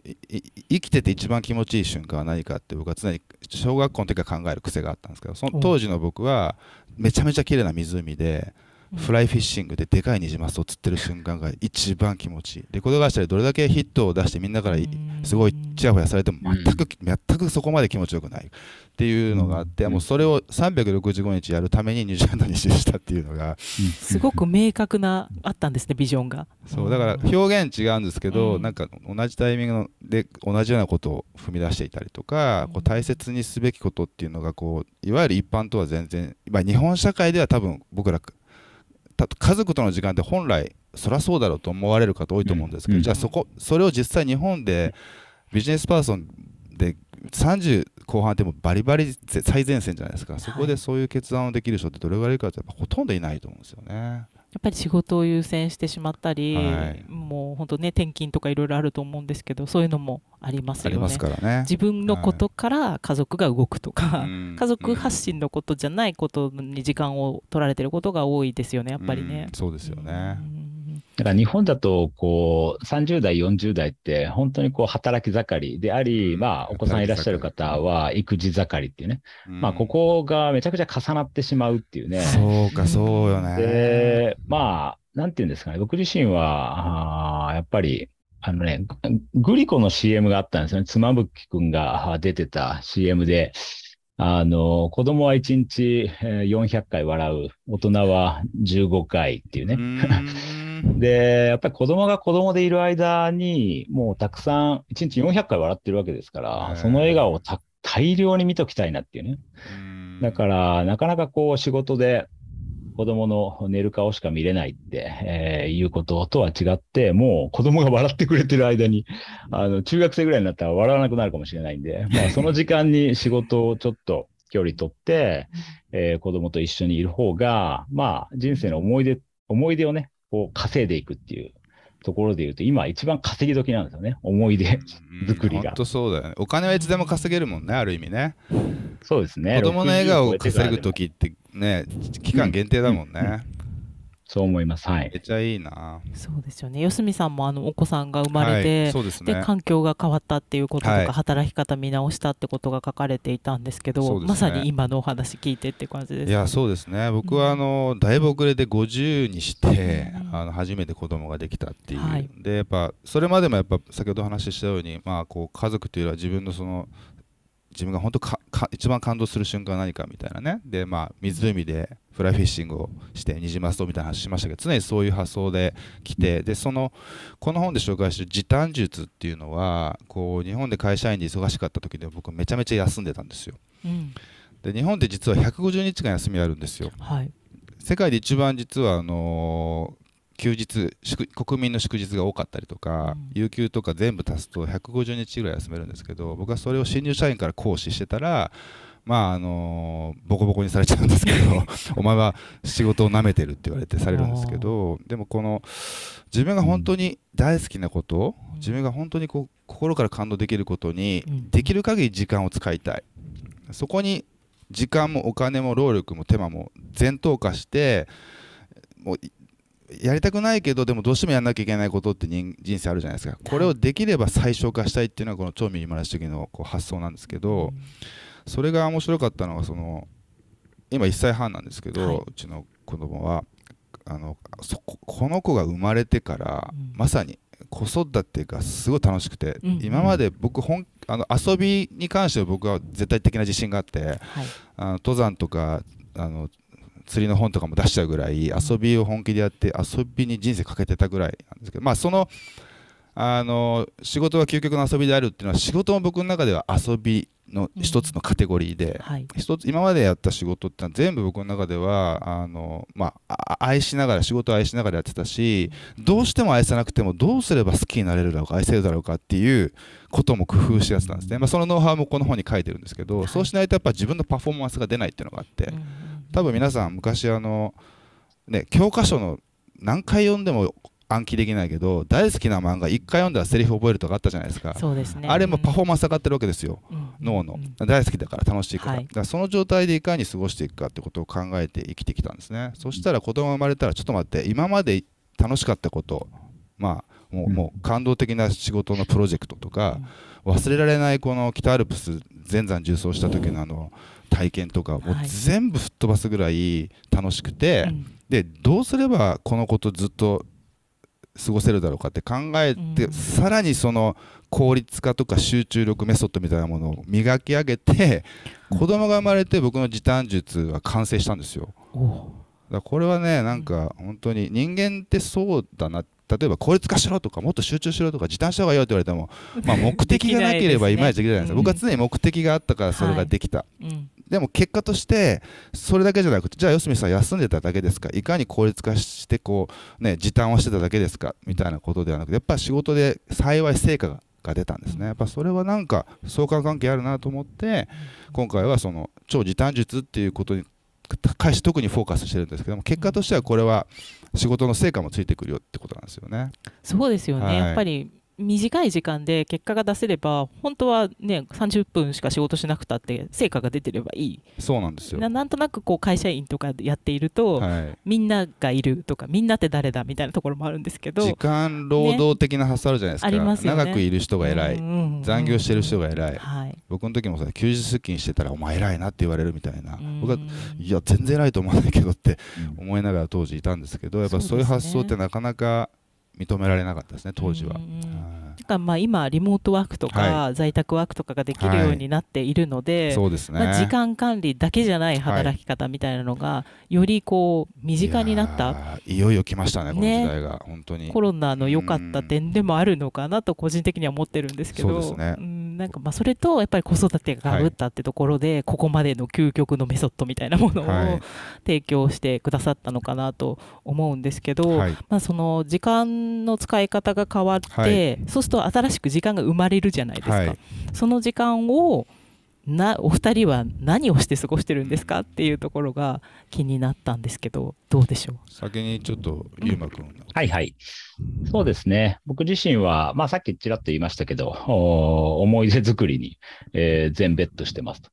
生きてて一番気持ちいい瞬間は何かって僕は常に小学校の時から考える癖があったんですけどその当時の僕はめちゃめちゃ綺麗な湖でフライフィッシングででかいニジマスを釣ってる瞬間が一番気持ちいい。レコード会社でどれだけヒットを出してみんなからすごいちやほやされても全く全くそこまで気持ちよくない。っていうのがあってもうそれを365日やるためにニュージーランドにしたっていうのがすごく明確なあったんですねビジョンが。そうだから表現違うんですけどなんか同じタイミングで同じようなことを踏み出していたりとかこう大切にすべきことっていうのがこういわゆる一般とは全然、まあ、日本社会では多分僕ら家族との時間って本来そりゃそうだろうと思われる方多いと思うんですけど、うん、じゃあそこそれを実際日本でビジネスパーソンで30後半でもバリバリ最前線じゃないですか、そこでそういう決断をできる人ってどれぐらいいるかってやっぱほとんどいないと思うんですよね。やっぱり仕事を優先してしまったり、はい、もう本当ね転勤とかいろいろあると思うんですけどそういうのもありますよね。ね自分のことから家族が動くとか、はい、家族発信のことじゃないことに時間を取られてることが多いですよねやっぱりね。うそうですよね。だから日本だと、こう、30代、40代って、本当にこう、働き盛りであり、まあ、お子さんいらっしゃる方は、育児盛りっていうね。まあ、ここがめちゃくちゃ重なってしまうっていうね。そうか、そうよね。で、まあ、なんていうんですかね、僕自身は、あやっぱり、あのね、グリコの CM があったんですよね。妻夫木くんが出てた CM で、あの、子供は1日400回笑う、大人は15回っていうね。で、やっぱり子供が子供でいる間に、もうたくさん、1日400回笑ってるわけですから、その笑顔を大量に見ときたいなっていうね。だから、なかなかこう仕事で子供の寝る顔しか見れないって、えー、いうこととは違って、もう子供が笑ってくれてる間に、あの、中学生ぐらいになったら笑わなくなるかもしれないんで、まあ、(laughs) その時間に仕事をちょっと距離取って、えー、子供と一緒にいる方が、まあ、人生の思い出、思い出をね、こう稼いでいくっていうところで言うと、今一番稼ぎ時なんですよね。思い出作りが。本当そうだよね。お金はいつでも稼げるもんね、ある意味ね。そうですね。子供の笑顔を稼ぐ時ってね、期間限定だもんね。そう思います。はい。めっちゃいいな。そうですよね。四角さんもあのお子さんが生まれて、はい、そうですね、で環境が変わったっていうこととか、はい、働き方見直したってことが書かれていたんですけど、ね、まさに今のお話聞いてって感じです、いやそうですね。僕はあの、うん、だいぶ遅れて50にして、うん、あの初めて子供ができたっていう。はい、でやっぱそれまでもやっぱ先ほどお話ししたように、まあこう家族というよりは自分のその自分が本当か一番感動する瞬間は何かみたいなねでまあ湖でフライフィッシングをしてニジマストみたいな話しましたけど常にそういう発想で来てでそのこの本で紹介してる時短術っていうのはこう日本で会社員で忙しかった時で僕めちゃめちゃ休んでたんですよ、うん、で日本って実は150日間休みあるんですよ、はい、世界で一番実はあの休日国民の祝日が多かったりとか、うん、有給とか全部足すと150日ぐらい休めるんですけど僕はそれを新入社員から行使してたらまああのボコボコにされちゃうんですけど (laughs) お前は仕事をなめてるって言われてされるんですけどでもこの自分が本当に大好きなこと、うん、自分が本当にこう心から感動できることに、できる限り時間を使いたい。そこに時間もお金も労力も手間も全投下してもうやりたくないけどでもどうしてもやらなきゃいけないことって人生あるじゃないですか。これをできれば最小化したいっていうのがこの超ミニマラ主義のこう発想なんですけど、それが面白かったのがその今1歳半なんですけど、はい、うちの子供はあのそここの子が生まれてから、うん、まさに子育てがすごい楽しくて、うん、今まで僕本あの遊びに関しては僕は絶対的な自信があって、はい、あの登山とかあの釣りの本とかも出しちゃうぐらい遊びを本気でやって遊びに人生かけてたぐらいなんですけどまあそのあの仕事は究極の遊びであるっていうのは仕事も僕の中では遊びの一つのカテゴリーで、うんはい、一つ今までやった仕事ってのは全部僕の中ではあの、まあ、愛しながら仕事を愛しながらやってたしどうしても愛さなくてもどうすれば好きになれるだろうか愛せるだろうかっていうことも工夫してやってたんですね、まあ、そのノウハウもこの本に書いてるんですけど、はい、そうしないとやっぱ自分のパフォーマンスが出ないっていうのがあって、うん。多分皆さん昔あの、ね、教科書の何回読んでも暗記できないけど大好きな漫画1回読んだらセリフ覚えるとかあったじゃないですか。そうです、ね、あれもパフォーマンス上がってるわけですよ、うん、脳の、大好きだから楽しいから。はい、だからその状態でいかに過ごしていくかってことを考えて生きてきたんですね、そしたら子供が生まれたらちょっと待って今まで楽しかったことまあもう,、もう感動的な仕事のプロジェクトとか、忘れられないこの北アルプス全山縦走した時のあの体験とかもう全部吹っ飛ばすぐらい楽しくて、でどうすればこのことずっと過ごせるだろうかって考えて、さらにその効率化とか集中力メソッドみたいなものを磨き上げて、子供が生まれて僕の時短術は完成したんですよ。だこれはねなんか本当に人間ってそうだな。例えば効率化しろとかもっと集中しろとか時短した方がいいよって言われても、まあ、(laughs) 目的がなければいまいちできないじゃないですか、僕は常に目的があったからそれができた、はいうん、でも結果としてそれだけじゃなくてじゃあ四角さん休んでただけですか？いかに効率化してこう、ね、時短をしてただけですか？みたいなことではなくてやっぱ仕事で幸い成果がが出たんですね。やっぱそれはなんか相関関係あるなと思って今回はその超時短術っていうことに対して特にフォーカスしてるんですけども結果としてはこれは仕事の成果もついてくるよってことなんですよね。そうですよね、はい、やっぱり短い時間で結果が出せれば本当はね30分しか仕事しなくたって成果が出てればいい。そうなんですよ。なんとなくこう会社員とかやっていると、はい、みんながいるとかみんなって誰だみたいなところもあるんですけど時間労働的な発想あるじゃないですか、ね、ありますよね、長くいる人が偉い、うんうんうん、残業してる人が偉い、はい、僕の時もさ休日出勤してたらお前偉いなって言われるみたいな、僕はいや全然偉いと思わないけどって思いながら当時いたんですけどやっぱそういう発想ってなかなか認められなかったですね当時は。かまあ今リモートワークとか在宅ワークとかができるようになっているので、そうですね、まあ、時間管理だけじゃない働き方みたいなのがよりこう身近になったいよいよ来ましたねこの時代が、本当に。コロナの良かった点でもあるのかなと個人的には思ってるんですけど。そうですね、うんなんかまあそれとやっぱり子育てがかぶったってところで、ここまでの究極のメソッドみたいなものを提供してくださったのかなと思うんですけど、まあ、その時間の使い方が変わって、そうすると新しく時間が生まれるじゃないですか、はい、その時間をなお二人は何をして過ごしてるんですかっていうところが気になったんですけどどうでしょう？先にちょっとゆうまくん、はいはい。そうですね。僕自身は、まあ、さっきちらっと言いましたけど思い出作りに、えー、全ベッドしてますと。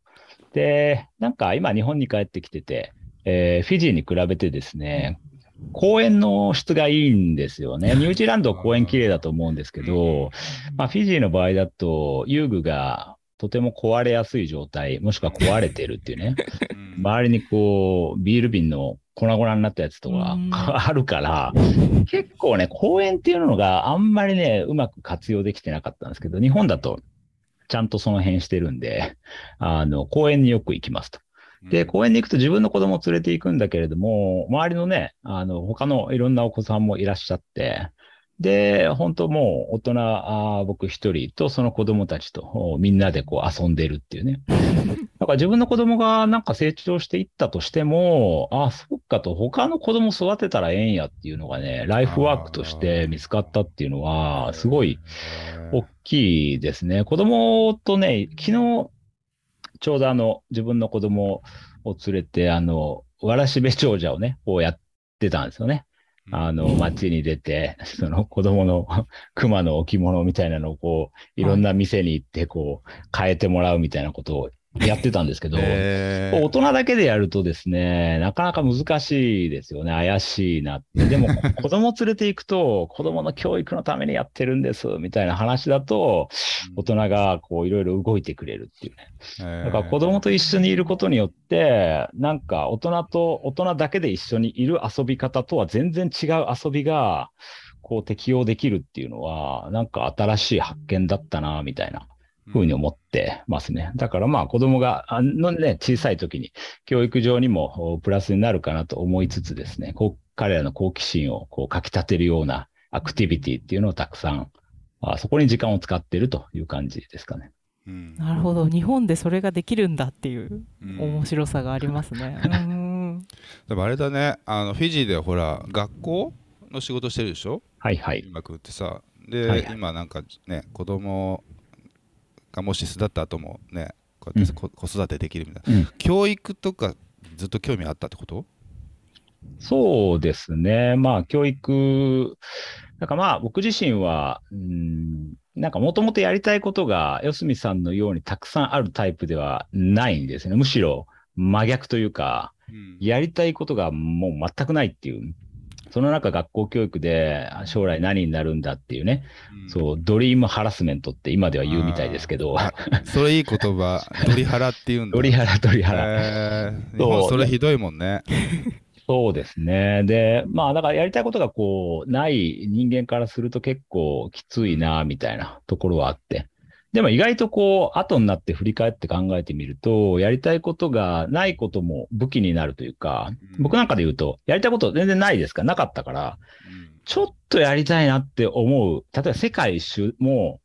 でなんか今日本に帰ってきてて、えー、フィジーに比べてですね公園の質がいいんですよね。(laughs) ニュージーランド公園綺麗だと思うんですけど、まあ、フィジーの場合だと遊具がとても壊れやすい状態、もしくは壊れてるっていうね、(laughs) 周りにこう、ビール瓶の粉々になったやつとかあるから、結構ね、公園っていうのがあんまりね、うまく活用できてなかったんですけど、日本だとちゃんとその辺してるんで、あの、公園によく行きますと。で、公園に行くと自分の子供を連れて行くんだけれども、周りのね、あの、他のいろんなお子さんもいらっしゃって、で、本当もう大人、あ僕一人とその子供たちとみんなでこう遊んでるっていうね。(laughs) だから自分の子供がなんか成長していったとしても、あ、そっかと他の子供育てたらええんやっていうのがね、ライフワークとして見つかったっていうのは、すごい大きいですね。子供とね、昨日ちょうどあの、自分の子供を連れて、あの、わらしべ長者をね、こうやってたんですよね。あの、街に出て、(laughs) その子供の (laughs) 熊の置物みたいなのをこう、いろんな店に行って、こう、変えてもらうみたいなことをやってたんですけど、大人だけでやるとですね、なかなか難しいですよね。怪しいなって。でも、(laughs) 子供連れて行くと、子供の教育のためにやってるんです、みたいな話だと、大人がこう、いろいろ動いてくれるっていうね。だから子供と一緒にいることによって、なんか大人と、大人だけで一緒にいる遊び方とは全然違う遊びが、こう適用できるっていうのは、なんか新しい発見だったな、みたいな。ふうに思ってますね。だからまあ子供が、あのね、小さい時に教育上にもプラスになるかなと思いつつですね、こう彼らの好奇心をこうかき立てるようなアクティビティっていうのをたくさん、あそこに時間を使っているという感じですかね。うん、なるほど。日本でそれができるんだっていう面白さがありますね。うん、でもあれだね、あのフィジーでほら、学校の仕事してるでしょ？はいはい。うまくってさ、で、はいはい、今なんかね、子供がもし巣立った後もねこうやって子,、育てできるみたいな、うん、教育とかずっと興味あったってこと？そうですね。まあ、教育、なんかまあ、僕自身は、うん、なんかもともとやりたいことが、四隅さんのようにたくさんあるタイプではないんですね。むしろ真逆というか、うん、やりたいことがもう全くないっていう。その中学校教育で将来何になるんだっていうね、うん、そう、ドリームハラスメントって今では言うみたいですけど。それいい言葉、(laughs) ドリハラって言うんだ。ドリハラ、ドリハラ。えー、それひどいもんね。そうですね。で、まあ、だからやりたいことがこう、ない人間からすると結構きついな、みたいなところはあって。でも意外とこう、後になって振り返って考えてみると、やりたいことがないことも武器になるというか、僕なんかで言うと、やりたいこと全然ないですかなかったから、ちょっとやりたいなって思う。例えば世界一周も、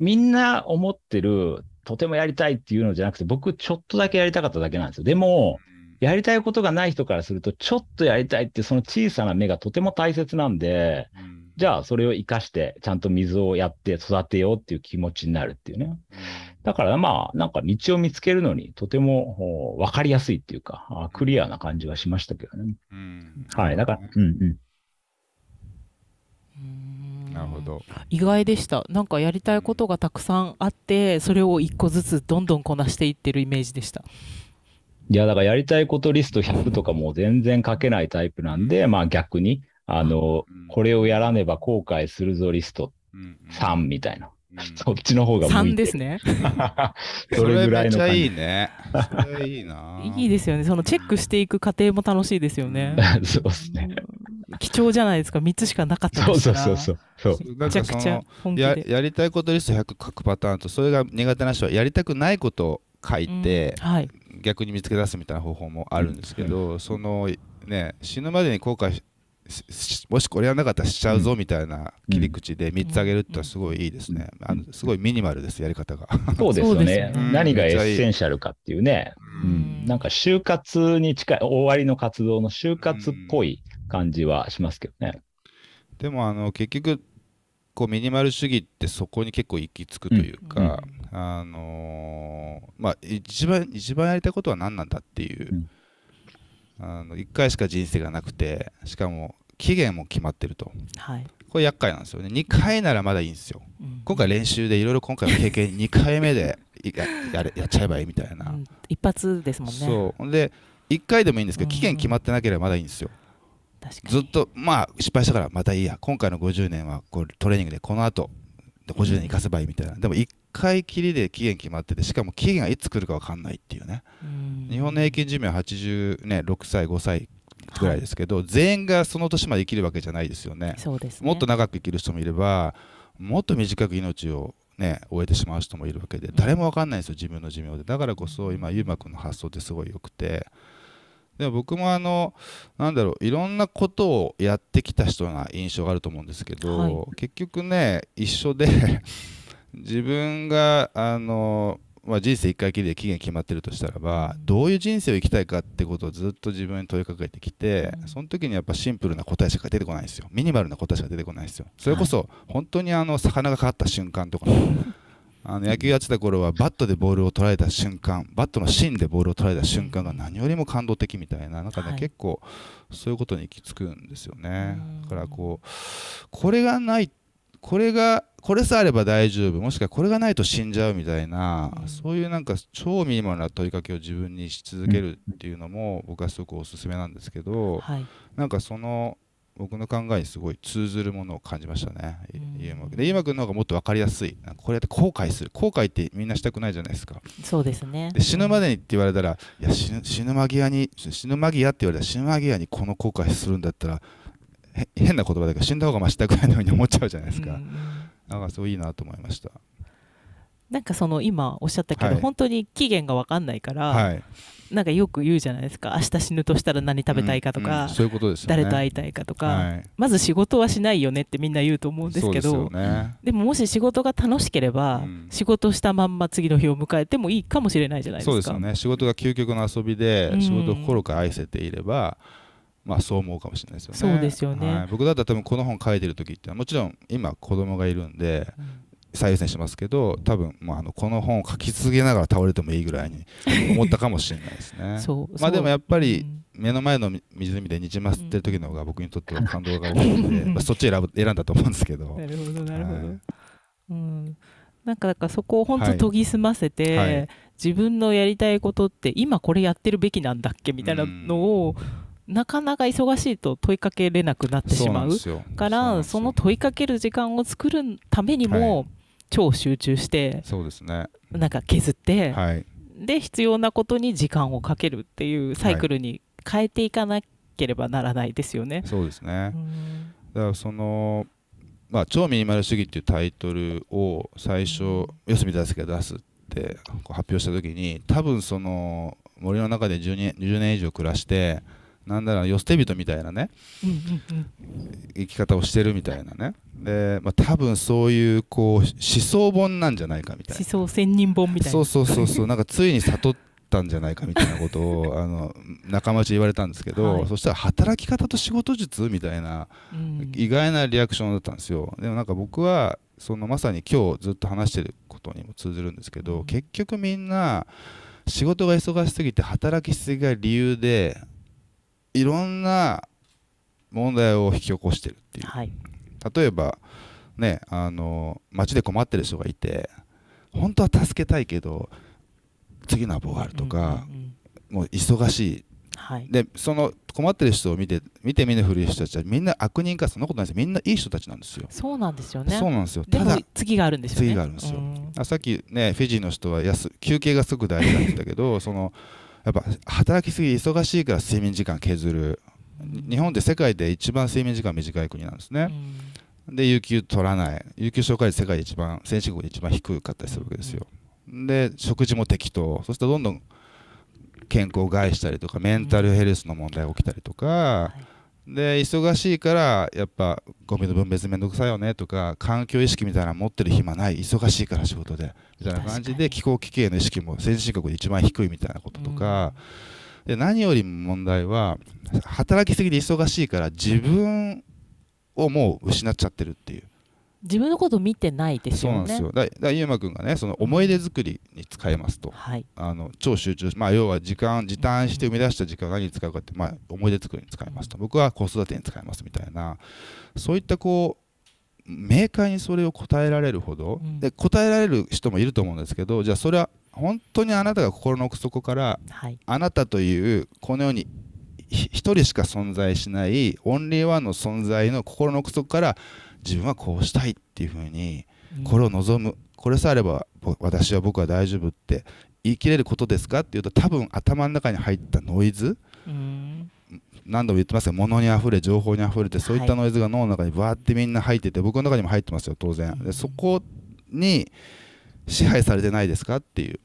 みんな思ってる、とてもやりたいっていうのじゃなくて、僕ちょっとだけやりたかっただけなんですよ。でも、やりたいことがない人からすると、ちょっとやりたいってその小さな目がとても大切なんで、うん、じゃあそれを活かして、ちゃんと水をやって育てようっていう気持ちになるっていうね。うん、だからまあ、なんか道を見つけるのにとても分かりやすいっていうか、クリアな感じはしましたけどね。うん、はい。だから、うんうん。なるほど意外でしたなんかやりたいことがたくさんあってそれを一個ずつどんどんこなしていってるイメージでしたいや、だからやりたいことリスト100とかも全然書けないタイプなんで、まあ逆に、あの、これをやらねば後悔するぞリスト3みたいな。(laughs) そっちの方が向いて3ですね。(laughs) それぐらいの感じ。いいね。それいいな。(laughs) いいですよね。そのチェックしていく過程も楽しいですよね。そうですね。貴重じゃないですか。3つしかなかったですから。そうそうそうそう。めちゃくちゃややりたいことリスト100書くパターンと、それが苦手な人はやりたくないことを書いて、うんはい、逆に見つけ出すみたいな方法もあるんですけど、うん、そのね死ぬまでに後悔もしこれやらなかったらしちゃうぞみたいな切り口で3つあげるってのはすごいいいですね。あのすごいミニマルです、やり方が。そうですよね。何が essentialかっていうね、うん、なんか就活に近い、終わりの活動の就活っぽい感じはしますけどね。でもあの結局こうミニマル主義ってそこに結構行き着くというか、あのー、まあ、一番一番やりたいことは何なんだっていう、うん、あの1回しか人生がなくてしかも期限も決まってると、はい、これ厄介なんですよね。2回ならまだいいんですよ、うん、今回練習でいろいろ今回の経験 (laughs) 2回目でやややっちゃえばいいみたいな、うん、一発ですもんね。そう。で1回でもいいんですけど期限決まってなければまだいいんですよ、ずっとまあ失敗したからまたいいや。今回の50年はこうトレーニングでこの後50年生かせばいいみたいな。でも1回きりで期限決まっててしかも期限がいつ来るか分かんないっていうね日本の平均寿命は86、ね、歳5歳ぐらいですけど、はい、全員がその年まで生きるわけじゃないですよね、ね、もっと長く生きる人もいればもっと短く命をね、終えてしまう人もいるわけで誰も分かんないんですよ自分の寿命で。だからこそ今優馬君の発想ってすごい良くて。でも僕もあのなんだろういろんなことをやってきた人な印象があると思うんですけど、はい、結局ね一緒で自分があの、まあ、人生一回きりで期限決まってるとしたらばどういう人生を生きたいかってことをずっと自分に問いかけてきてその時にやっぱシンプルな答えしか出てこないんですよ。ミニマルな答えしか出てこないんですよ。それこそ本当にあの魚がかかった瞬間とか。あの野球やってた頃はバットでボールを捉えた瞬間バットの芯でボールを捉えた瞬間が何よりも感動的みたいな。なんかね、はい、結構そういうことに行き着くんですよね。だからこうこれがないこれがこれさえあれば大丈夫。もしくはこれがないと死んじゃうみたいな、うん、そういうなんか超ミニマルな問いかけを自分にし続けるっていうのも僕はすごくおすすめなんですけど、はい、なんかその僕の考えにすごい通ずるものを感じましたね、ゆうまくん。で、ゆうまくんの方がもっと分かりやすい、これやって後悔する、後悔ってみんなしたくないじゃないですか。そうですね。で死ぬまでにって言われたら、いや死ぬ死ぬ間際に、死ぬ間際って言われたら、死ぬ間際にこの後悔するんだったら、変な言葉だけど、死んだ方がましたくないのに思っちゃうじゃないですか。だからすごいいいなと思いました。なんかその今おっしゃったけど、はい、本当に期限が分かんないから、はい、なんかよく言うじゃないですか。明日死ぬとしたら何食べたいかとか、うんうん、そういうことです、ね、誰と会いたいかとか、はい、まず仕事はしないよねってみんな言うと思うんですけどで、ね,、ももし仕事が楽しければ、うん、仕事したまんま次の日を迎えてもいいかもしれないじゃないですか。そうですよね。仕事が究極の遊びで、仕事を心から愛せていれば、まあそう思うかもしれないですよね。そうですよね。はい、僕だったら多分この本書いてる時ってもちろん今子供がいるんで、最優先しますけど多分、まあ、あのこの本を書き続けながら倒れてもいいぐらいに (laughs) 思ったかもしれないですね。まあでもやっぱり目の前の湖でにじまってる時の方が僕にとっては感動が多いので、まあ、そっち選ぶ選んだと思うんですけど。(laughs) なるほどなるほど、はい。うん、なんかだからそこを本当研ぎ澄ませて、はい。はい、自分のやりたいことって今これやってるべきなんだっけみたいなのを、なかなか忙しいと問いかけれなくなってしまうからその問いかける時間を作るためにも、超集中してそうですね。なんか削って、はい、で必要なことに時間をかけるっていうサイクルに変えていかなければならないですよね。そうですね、だからそのまあ、超ミニマル主義っていうタイトルを最初、四隅大輔が出すって発表した時に多分その森の中で10年 ,10 年以上暮らしてなんだろう、よ捨て人みたいなね、生き方をしてるみたいなね。で、まあ、多分そういうこう思想本なんじゃないかみたいな。思想千人本みたいな。そうそうそうそう、(laughs) なんかついに悟ったんじゃないかみたいなことを (laughs) あの仲間内言われたんですけど、はい、そしたら働き方と仕事術みたいな、うん、意外なリアクションだったんですよ。でもなんか僕はそのまさに今日ずっと話してることにも通じるんですけど、うん、結局みんな仕事が忙しすぎて働きすぎが理由でいろんな問題を引き起こしてるっていう、はい、例えばねあの街で困ってる人がいて本当は助けたいけど次のアポがあるとか、もう忙しい、はい、でその困ってる人を見て見て見ぬふる人たちはみんな悪人かそんなことないですみんないい人たちなんですよ。そうなんですよね。そうなんですよ。ただ次があるんですよ、ね、次があるんですよ、あさっきねフィジーの人は休休憩がすごく大事なんて言ったけどそのやっぱ働きすぎ忙しいから睡眠時間削る、日本って世界で一番睡眠時間短い国なんですね、で有給取らない。有給消化率世界で一番先進国で一番低かったりするわけですよ、で食事も適当。そうするとどんどん健康を害したりとかメンタルヘルスの問題が起きたりとか、はいで忙しいからやっぱゴミの分別めんどくさいよねとか環境意識みたいなの持ってる暇ない忙しいから仕事でみたいな感じで気候危機への意識も先進国で一番低いみたいなこととか、で何よりも問題は働きすぎで忙しいから自分をもう失っちゃってるっていう。自分のこと見てないですよね。そうなんですよ。だだゆうまくんがね、その思い出作りに使えますと、はい、あの超集中、まあ要は時間時短して生み出した時間を何に使うかって、まあ思い出作りに使いますと、僕は子育てに使いますみたいな、そういったこう明快にそれを答えられるほど、うん、で答えられる人もいると思うんですけど、じゃあそれは本当にあなたが心の奥底から、はい、あなたというこの世に一人しか存在しないオンリーワンの存在の心の奥底から自分はこうしたいっていうふうにこれを望む、これさえあれば私は僕は大丈夫って言い切れることですかっていうと多分頭の中に入ったノイズ、何度も言ってますが物にあふれ情報にあふれてそういったノイズが脳の中にバーってみんな入ってて僕の中にも入ってますよ当然。でそこに支配されてないですかっていう。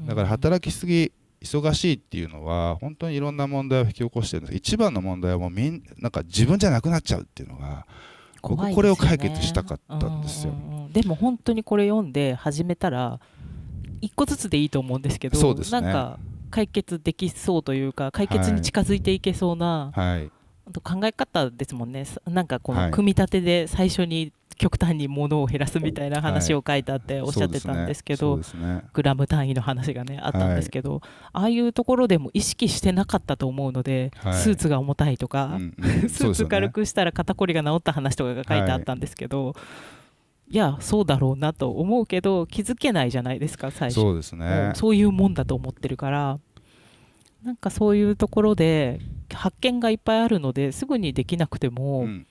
だから働きすぎ忙しいっていうのは本当にいろんな問題を引き起こしてるんです。一番の問題はもうみんなんか自分じゃなくなっちゃうっていうのが僕これを解決したかったんですよ。でも本当にこれ読んで始めたら一個ずつでいいと思うんですけどそうです、ね、なんか解決できそうというか解決に近づいていけそうな、はい、考え方ですもんね。なんかこの組み立てで最初に極端に物を減らすみたいな話を書いてあっておっしゃってたんですけど、はい。ねね、グラム単位の話がねあったんですけど、はい、ああいうところでも意識してなかったと思うので、はい、スーツが重たいとか、うんうん、(laughs) スーツ軽くしたら肩こりが治った話とかが書いてあったんですけど、いやそうだろうなと思うけど気づけないじゃないですか最初。そうですね。そういうもんだと思ってるから。なんかそういうところで発見がいっぱいあるのですぐにできなくても、うん。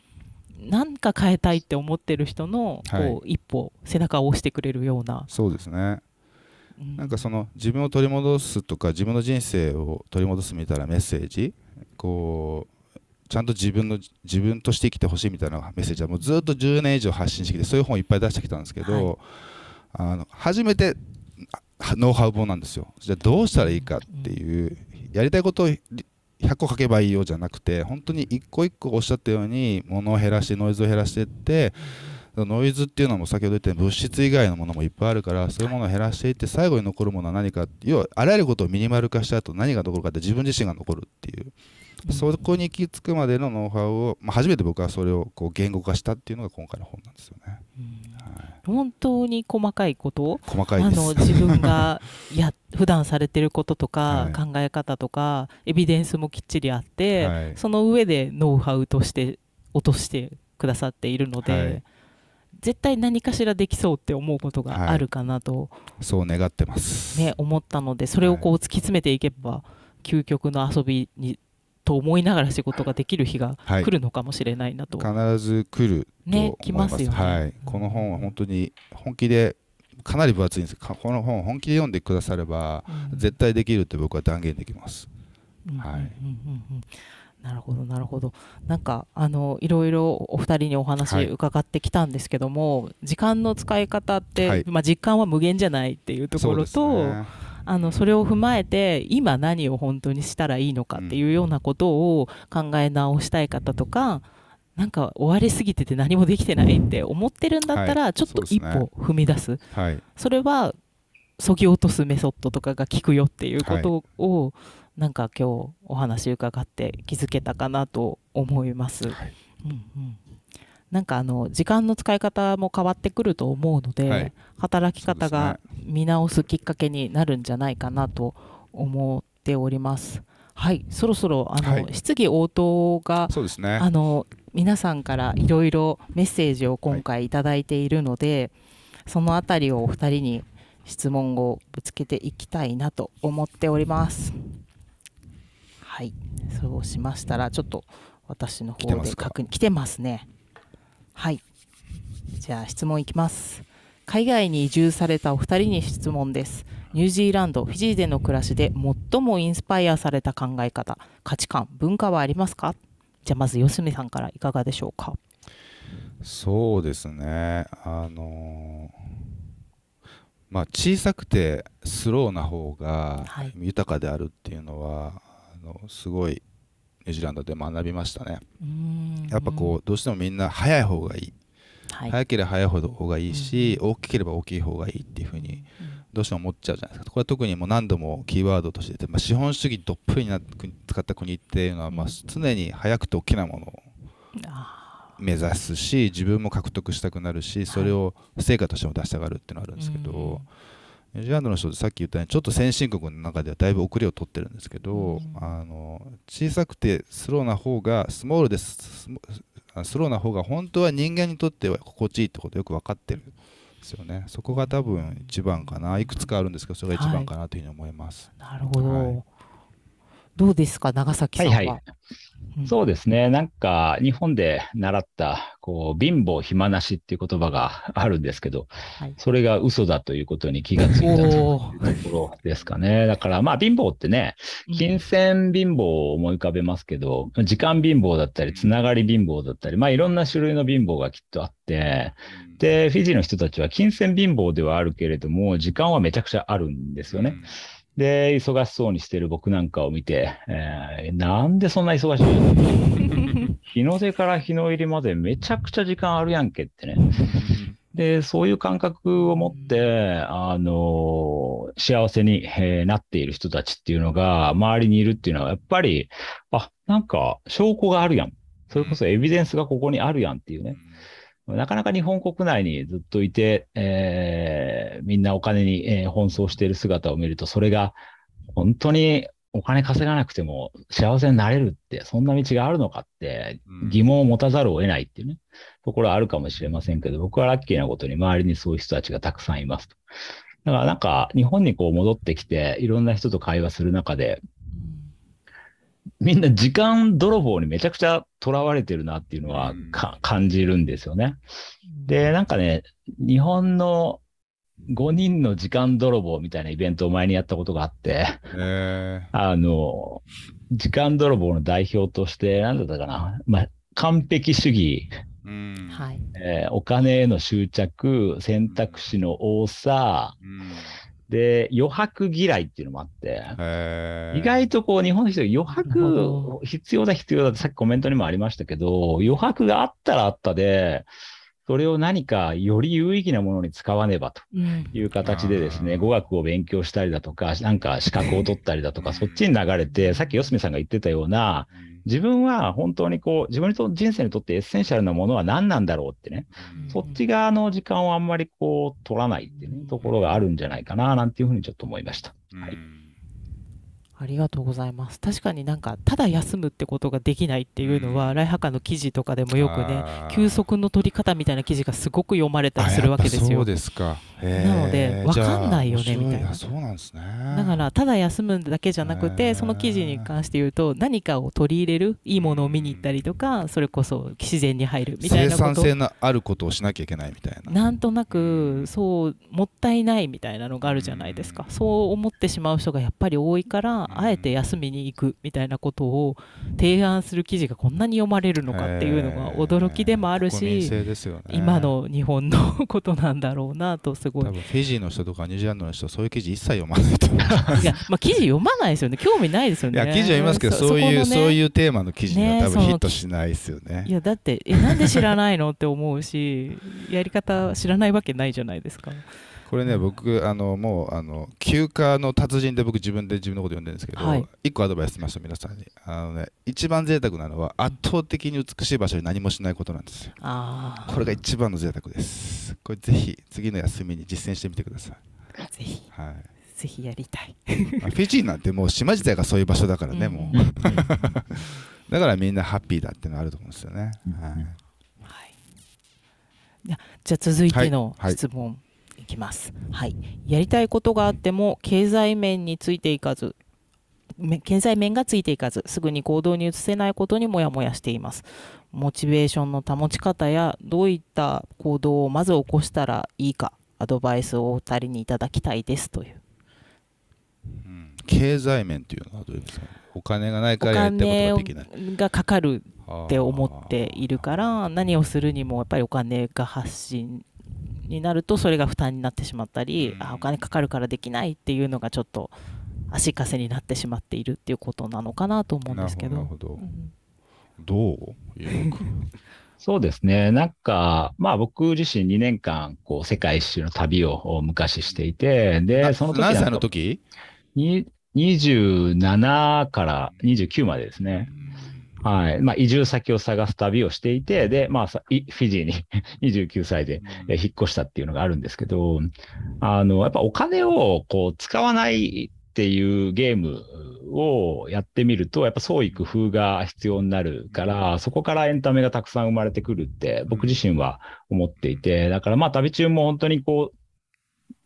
何か変えたいって思ってる人のこう、一歩背中を押してくれるような。そうですね、うん、なんかその自分を取り戻すとか自分の人生を取り戻すみたいなメッセージこうちゃんと自分の自分として生きてほしいみたいなメッセージはもうずっと10年以上発信してきてそういう本をいっぱい出してきたんですけど、はい、あの初めてノウハウ本なんですよ。じゃあどうしたらいいかっていう、やりたいことを100個書けばいいよじゃなくて本当に一個一個おっしゃったように物を減らしてノイズを減らしていってノイズっていうのも先ほど言ったように物質以外のものもいっぱいあるからそういうものを減らしていって最後に残るものは何か要はあらゆることをミニマル化した後何が残るかって自分自身が残るっていう。そこに行き着くまでのノウハウを、まあ、初めて僕はそれをこう言語化したっていうのが今回の本なんですよね。はい、本当に細かいこと？細かいあの自分が (laughs) や普段されてることとか、考え方とかエビデンスもきっちりあって、はい、その上でノウハウとして落としてくださっているので、はい、絶対何かしらできそうって思うことがあるかなと、はい、そう願ってます、ね、思ったのでそれをこう突き詰めていけば、はい、究極の遊びにと思いながら仕事ができる日が来るのかもしれないなと、はい、必ず来るね、来ますよね、はい、この本は本当に本気でかなり分厚いんですこの本本気で読んでくだされば、うん、絶対できるって僕は断言できます、はい、なるほどなるほど。なんかあのいろいろお二人にお話伺ってきたんですけども、はい、時間の使い方って、はい、まあ、実感は無限じゃないっていうところと、ね、あのそれを踏まえて今何を本当にしたらいいのかっていうようなことを考え直したい方とか、なんか終わりすぎてて何もできてないって思ってるんだったら、ちょっと一歩踏み出す、はい、それはそぎ落とすメソッドとかが効くよっていうことを、はい、なんか今日お話伺って気づけたかなと思います。はい、うんうんなんかあの時間の使い方も変わってくると思うので、はい、働き方が見直すきっかけになるんじゃないかなと思っております。はい、そろそろあの、はい、質疑応答が、ね、あの皆さんからいろいろメッセージを今回頂いているので、はい、そのあたりをお二人に質問をぶつけていきたいなと思っております。はい、そうしましたらちょっと私の方で確認来てますね。はい。じゃあ質問いきます。海外に移住されたお二人に質問です。ニュージーランドフィジーでの暮らしで最もインスパイアされた考え方価値観文化はありますか？じゃあまず四角さんからいかがでしょうか？そうですね。あのまあ小さくてスローな方が豊かであるっていうのは、はのすごいニュージーランドで学びましたね。やっぱこうどうしてもみんな早い方がいい、はい、早ければ早い方がいいし、うん、大きければ大きい方がいいっていうふうにどうしても思っちゃうじゃないですか。これは特にもう何度もキーワードとしてまあ、資本主義どっぷりに使った国っていうのは、まあ、常に早くて大きなものを目指すし自分も獲得したくなるしそれを成果としても出したがるっていうのがあるんですけど、うんニュージーランドの人ってさっき言ったようにちょっと先進国の中ではだいぶ遅れを取ってるんですけど、うん、あの小さくてスローな方がスモールです。スローな方が本当は人間にとっては心地いいってことよく分かってるんですよね。そこが多分一番かな。いくつかあるんですけどそれが一番かなというふうに思います、はい、なるほど、はい、どうですか長崎さんは、はいはいそうですね。なんか、日本で習った、こう、貧乏暇なしっていう言葉があるんですけど、はい、それが嘘だということに気がついたというところですかね。だから、まあ、貧乏ってね、金銭貧乏を思い浮かべますけど、時間貧乏だったり、つながり貧乏だったり、まあ、いろんな種類の貧乏がきっとあって、で、フィジーの人たちは金銭貧乏ではあるけれども、時間はめちゃくちゃあるんですよね。うんで、忙しそうにしてる僕なんかを見て、えー、なんでそんな忙しい (laughs) 日の出から日の入りまでめちゃくちゃ時間あるやんけってね。で、そういう感覚を持って、あの、幸せに、えー、なっている人たちっていうのが周りにいるっていうのは、やっぱり、あ、なんか証拠があるやん。それこそエビデンスがここにあるやんっていうね。なかなか日本国内にずっといて、えー、みんなお金に、えー、奔走している姿を見ると、それが本当にお金稼がなくても幸せになれるって、そんな道があるのかって疑問を持たざるを得ないっていうね、ところはあるかもしれませんけど、僕はラッキーなことに周りにそういう人たちがたくさんいますと。だからなんか日本にこう戻ってきて、いろんな人と会話する中で、みんな時間泥棒にめちゃくちゃ囚われてるなっていうのは、感じるんですよね。で、なんかね、日本の5人の時間泥棒みたいなイベントを前にやったことがあって、あの、時間泥棒の代表として、なんだったかな、まあ、完璧主義、うん。えー、お金への執着、選択肢の多さ、うんで、余白嫌いっていうのもあって、意外とこう日本の人余白必要だ必要だってさっきコメントにもありましたけど、余白があったらあったで、それを何かより有意義なものに使わねばという形でですね、うん、語学を勉強したりだとか、なんか資格を取ったりだとか、そっちに流れて、さっき四角さんが言ってたような、自分は本当にこう、自分にと人生にとって essential なものは何なんだろうってね、うん、そっち側の時間をあんまりこう、取らないっていう、ね、ところがあるんじゃないかな、なんていうふうにちょっと思いました。はい。ありがとうございます。確かになんか、ただ休むってことができないっていうのは、うん、ライハカの記事とかでもよくね、休息の取り方みたいな記事がすごく読まれたりするわけですよ。そうですか。なので、分かんないよねみたいな。そうなんですね。だから、ただ休むだけじゃなくて、その記事に関して言うと、何かを取り入れる、いいものを見に行ったりとか、それこそ自然に入るみたいなこと。生産性のあることをしなきゃいけないみたいな。なんとなく、そう、もったいないみたいなのがあるじゃないですか。そう思ってしまう人がやっぱり多いから、あえて休みに行くみたいなことを提案する記事がこんなに読まれるのかっていうのが驚きでもあるし、ね、今の日本のことなんだろうなとすごい。多分フィジーの人とかニュージーランドの人そういう記事一切読まないと。いや、まあ、記事読まないですよね。興味ないですよね。いや、記事読みますけど、そういう、ね、そういうテーマの記事は多分ヒットしないですよね。いや、だって、え、なんで知らないのって思うし、やり方知らないわけないじゃないですか。これね、僕、あのもうあの休暇の達人で僕、自分で自分のこと呼んでるんですけど、はい、1個アドバイスしました、皆さんに。あのね、一番贅沢なのは、圧倒的に美しい場所に何もしないことなんですよ。これが一番の贅沢です。これ、ぜひ次の休みに実践してみてください。ぜひ。はい。ぜひやりたい。フィジーなんてもう島自体がそういう場所だからね、もう。(laughs) だからみんなハッピーだっていうのはあると思うんですよね。はい。はい、じゃあ続いての質問。はいいきます。はい。やりたいことがあっても、経済面についていかず、経済面がついていかず、すぐに行動に移せないことにもやもやしています。モチベーションの保ち方や、どういった行動をまず起こしたらいいか、アドバイスをお二人にいただきたいですという。うん、経済面というのはどういうですか？お金がないからやったことができない。お金がかかるって思っているから、何をするにもやっぱりお金が発信になるとそれが負担になってしまったり、あお金かかるからできないっていうのがちょっと足かせになってしまっているっていうことなのかなと思うんですけど。どどう (laughs) そうですね。なんか、まあ僕自身2年間、こう、世界一周の旅を昔していて、で、その時何歳の時 ?27 から29までですね。はい。まあ、移住先を探す旅をしていて、で、まあ、フィジーに (laughs) 29歳で引っ越したっていうのがあるんですけど、あの、やっぱお金をこう使わないっていうゲームをやってみると、やっぱ創意工夫が必要になるから、そこからエンタメがたくさん生まれてくるって僕自身は思っていて、だからまあ旅中も本当にこう、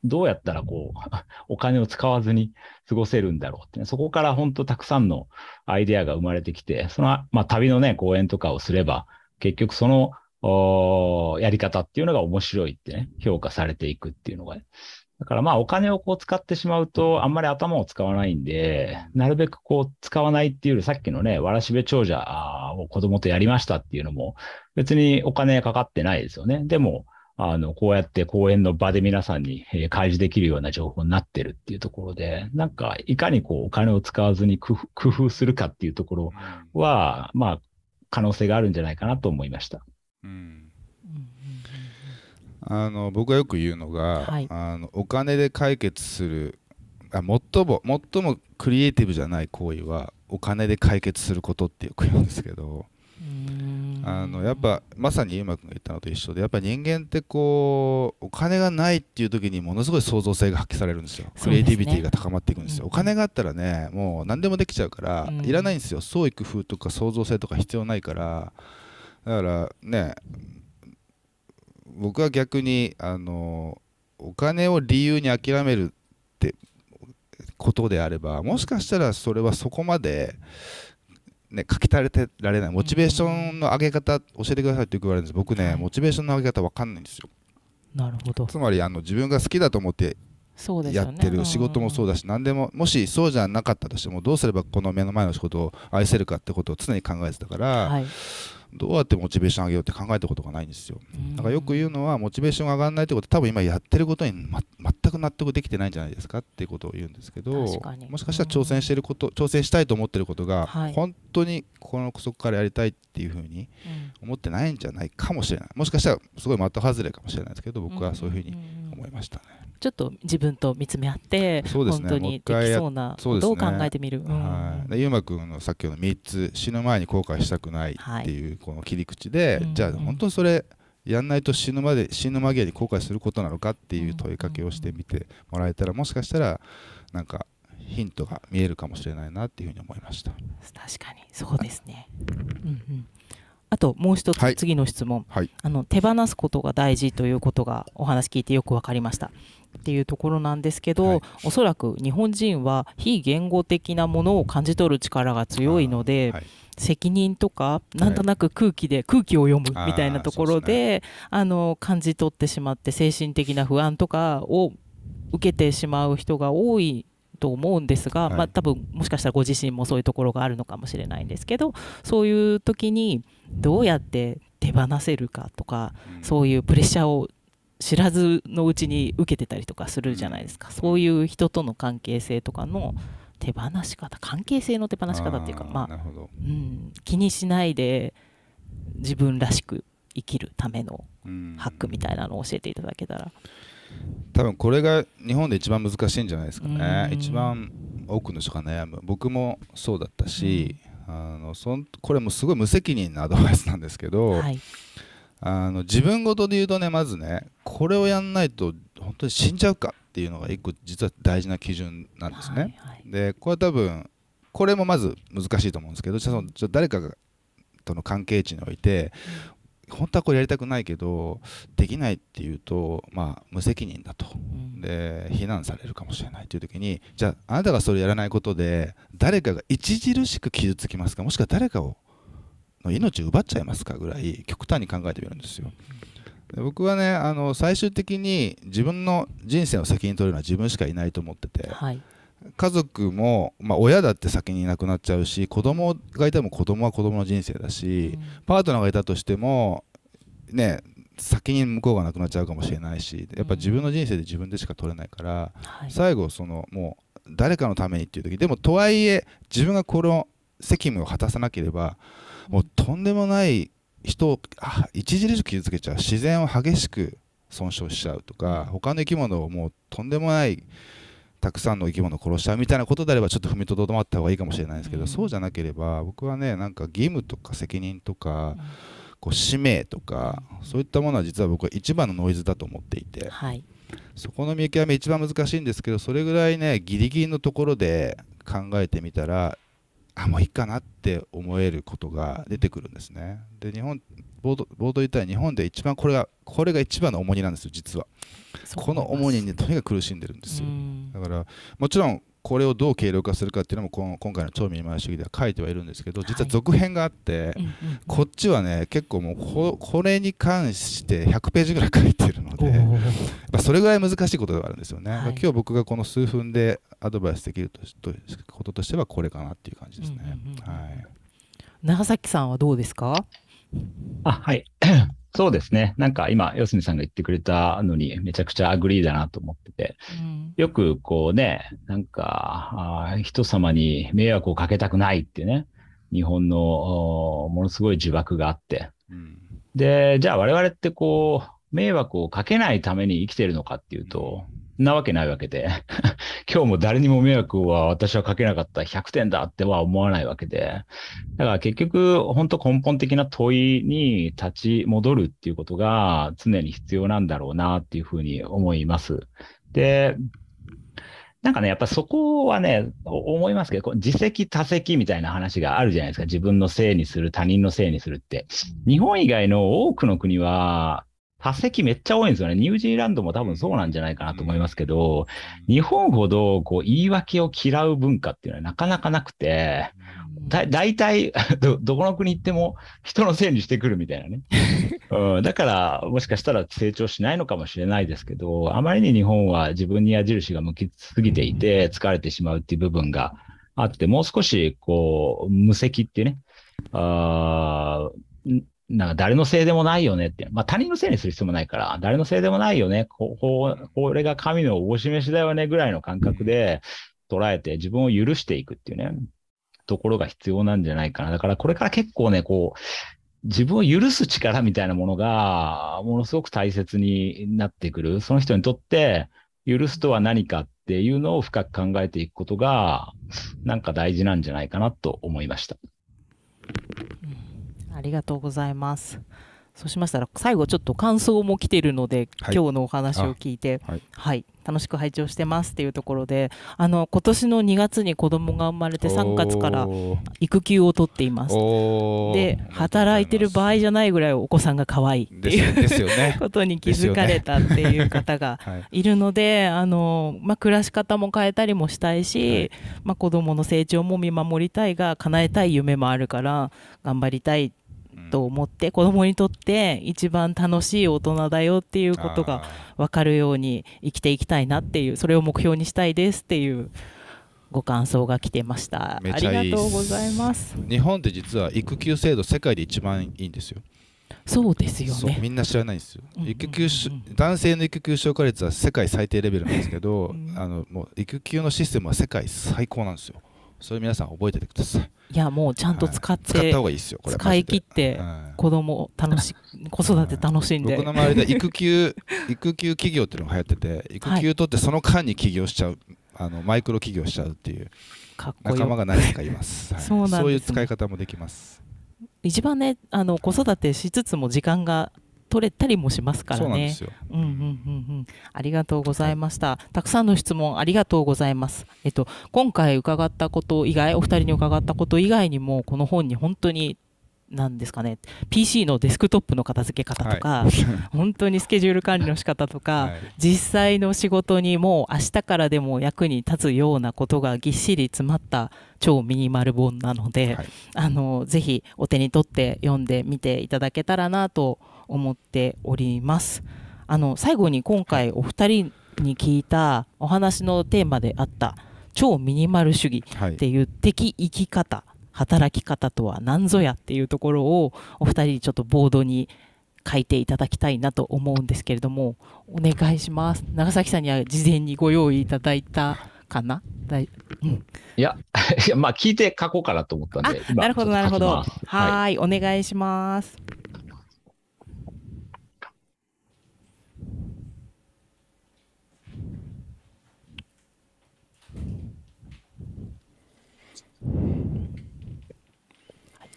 どうやったらこう、(laughs) お金を使わずに過ごせるんだろうって、ね、そこから本当たくさんのアイデアが生まれてきて、その、まあ、旅のね、講演とかをすれば、結局その、やり方っていうのが面白いってね、評価されていくっていうのが、ね、だからまあお金をこう使ってしまうと、あんまり頭を使わないんで、なるべくこう使わないっていうより、さっきのね、わらしべ長者を子供とやりましたっていうのも、別にお金かかってないですよね。でも、あの、こうやって講演の場で皆さんに、え開示できるような情報になってるっていうところで、なんか、いかにこう、お金を使わずに工夫するかっていうところは、まあ、可能性があるんじゃないかなと思いました。うん。あの僕がよく言うのが、はい、あのお金で解決するあ最も最もクリエイティブじゃない行為はお金で解決することってよく言うんですけどあのやっぱまさにゆうまくんが言ったのと一緒でやっぱ人間ってこうお金がないっていう時にものすごい創造性が発揮されるんですよ。クリエイティビティが高まっていくんですよ、お金があったらねもう何でもできちゃうから、うん、いらないんですよ。創意工夫とか創造性とか必要ないから。だからね僕は逆にあのお金を理由に諦めるってことであればもしかしたらそれはそこまでね、書き足れてられない。モチベーションの上げ方教えてくださいって言われるんです。僕ね、はい、モチベーションの上げ方わかんないんですよ。なるほど。つまりあの自分が好きだと思ってやってる仕事もそうだし何でももしそうじゃなかったとしてもどうすればこの目の前の仕事を愛せるかってことを常に考えてたから、はい、どうやってモチベーション上げようって考えたことがないんですよ。だからよく言うのはモチベーションが上がらないってことは多分今やってることに、ま、全く納得できてないんじゃないですかっていうことを言うんですけどもしかしたら挑戦してること挑戦したいと思ってることが、はい、本当にこのそこからやりたいっていうふうに思ってないんじゃないかもしれない。もしかしたらすごい的外れかもしれないですけど僕はそういうふうに思いましたね。ちょっと自分と見つめ合って、ね、本当にできそうなことを考えてみる？はい、ゆうまくんのさっきの3つ死ぬ前に後悔したくないっていうこの切り口で、じゃあ本当にそれやんないと死ぬまで死ぬ間際に後悔することなのかっていう問いかけをしてみてもらえたらもしかしたらなんかヒントが見えるかもしれないなっていうふうに思いました。確かにそうですね、うんうん。あともう一つ、次の質問、はい、あの手放すことが大事ということがお話聞いてよく分かりましたっていうところなんですけど、はい、おそらく日本人は非言語的なものを感じ取る力が強いので、はい、責任とかなんとなく空気で、空気を読むみたいなところであの感じ取ってしまって精神的な不安とかを受けてしまう人が多いと思うんですが、はい、まあ、多分もしかしたらご自身もそういうところがあるのかもしれないんですけどそういう時にどうやって手放せるかとか、うん、そういうプレッシャーを知らずのうちに受けてたりとかするじゃないですか、うん、そういう人との関係性とかの手放し方関係性の手放し方っていうかまあ、うん、気にしないで自分らしく生きるためのハックみたいなのを教えていただけたら。多分これが日本で一番難しいんじゃないですかね、一番多くの人が悩む。僕もそうだったし、あのそんこれもすごい無責任なアドバイスなんですけど、はい、あの自分事で言うとねまずねこれをやんないと本当に死んじゃうかっていうのが一個実は大事な基準なんですね。はいはい、でこれは多分これもまず難しいと思うんですけどじゃその誰かがとの関係値において、本当はこれやりたくないけどできないっていうと、まあ、無責任だと、で非難されるかもしれないという時にじゃああなたがそれやらないことで誰かが著しく傷つきますか？もしくは誰かをの命を奪っちゃいますかぐらい極端に考えてみるんですよ。で僕はねあの最終的に自分の人生の責任取るのは自分しかいないと思ってて、はい、家族も、まあ、親だって先にいなくなっちゃうし子供がいても子供は子供の人生だし、うん、パートナーがいたとしてもね先に向こうがなくなっちゃうかもしれないしやっぱ自分の人生で自分でしか取れないから、うん、最後そのもう誰かのためにっていう時でもとはいえ自分がこの責務を果たさなければもうとんでもない人を著しく傷つけちゃう。自然を激しく損傷しちゃうとか他の生き物をもうとんでもないたくさんの生き物を殺しちゃうみたいなことであればちょっと踏みとどまった方がいいかもしれないですけど、うん、そうじゃなければ僕はねなんか義務とか責任とか、うん、こう使命とか、そういったものは実は僕は一番のノイズだと思っていて、はい、そこの見極め一番難しいんですけどそれぐらいねギリギリのところで考えてみたらあもういいかなって思えることが出てくるんですね。で日本冒頭冒頭言ったように日本で一番これがこれが一番の重荷なんですよ実は。この重荷に、ね、とにかく苦しんでるんですよ。だからもちろんこれをどう軽量化するかっていうのもこの今回の超ミニマル主義では書いてはいるんですけど実は続編があって、はい、こっちはね結構もうここれに関して100ページぐらい書いてるのでやっぱそれぐらい難しいことではあるんですよね、はい、今日僕がこの数分でアドバイスできるとこととしてはこれかなっていう感じですね。はい、永崎さんはどうですか？あはいそうですね。なんか今、四角さんが言ってくれたのにめちゃくちゃ agree だなと思ってて、うん、よくこうね、なんかあ、人様に迷惑をかけたくないってね、日本のものすごい呪縛があって、うん、で、じゃあ我々ってこう、迷惑をかけないために生きてるのかっていうと、なわけないわけで、(laughs) 今日も誰にも迷惑は私はかけなかった100点だっては思わないわけで、だから結局、本当根本的な問いに立ち戻るっていうことが常に必要なんだろうなっていうふうに思います。で、なんかね、やっぱそこはね、思いますけど、自責他責みたいな話があるじゃないですか。自分のせいにする、他人のせいにするって。日本以外の多くの国は、多席めっちゃ多いんですよね。ニュージーランドも多分そうなんじゃないかなと思いますけど、日本ほどこう言い訳を嫌う文化っていうのはなかなかなくて、だ大体 (laughs) ど、どこの国行っても人のせいにしてくるみたいなね。(laughs) うん、だから、もしかしたら成長しないのかもしれないですけど、あまりに日本は自分に矢印が向きすぎていて疲れてしまうっていう部分があって、もう少しこう、無責ってね、あなんか誰のせいでもないよねって、まあ他人のせいにする必要もないから、誰のせいでもないよね、こここれが神のお示しだよねぐらいの感覚で捉えて自分を許していくっていうね、ところが必要なんじゃないかな。だからこれから結構ね、こう、自分を許す力みたいなものが、ものすごく大切になってくる。その人にとって、許すとは何かっていうのを深く考えていくことが、なんか大事なんじゃないかなと思いました。ありがとうございます。そうしましたら最後ちょっと感想も来てるので、はい、今日のお話を聞いて、はい、はい、楽しく拝聴してますっていうところであの今年の2月に子供が生まれて3月から育休を取っています。で働いてる場合じゃないぐらいお子さんが可愛いっていうね、(laughs) ことに気づかれたっていう方がいるので、あのまあ、暮らし方も変えたりもしたいし、はい。まあ、子供の成長も見守りたいが叶えたい夢もあるから頑張りたいと思って、子供にとって一番楽しい大人だよっていうことが分かるように生きていきたいなっていうそれを目標にしたいですっていうご感想が来てました。ありがとうございます。日本って実は育休制度世界で一番いいんですよ。そうですよね。みんな知らないんですよ、育休男性の育休消化率は世界最低レベルなんですけど、あのもう育休のシステムは世界最高なんですよそれ皆さん覚えててください。いやもうちゃんと使って、はい、使った方がいいですよこれ使い切って子供楽し (laughs) 子育て楽しんで、僕の周りで (laughs) 育休育休企業っていうのが流行ってて育休取ってその間に起業しちゃうあのマイクロ企業しちゃうっていう仲間が何人かいます、はい、そう、ね、そういう使い方もできます。一番ねあの子育てしつつも時間が取れたりもしますからね。うんうんうんうん。ありがとうございました。たくさんの質問ありがとうございます。えっと今回伺ったこと以外、お二人に伺ったこと以外にもこの本に本当になんですかね PC のデスクトップの片付け方とか、はい、(laughs) 本当にスケジュール管理の仕方とか、はい、実際の仕事にもう明日からでも役に立つようなことがぎっしり詰まった超ミニマル本なので、はい、あのぜひお手に取って読んでみていただけたらなと思っております。あの最後に今回お二人に聞いたお話のテーマであった超ミニマル主義っていう敵生き方、働き方とは何ぞやっていうところをお二人にちょっとボードに書いていただきたいなと思うんですけれどもお願いします。長崎さんには事前にご用意いただいたかな？だい、うん、いや (laughs) いやまあ聞いて書こうかなと思ったんでなるほどなるほど。はいお願いします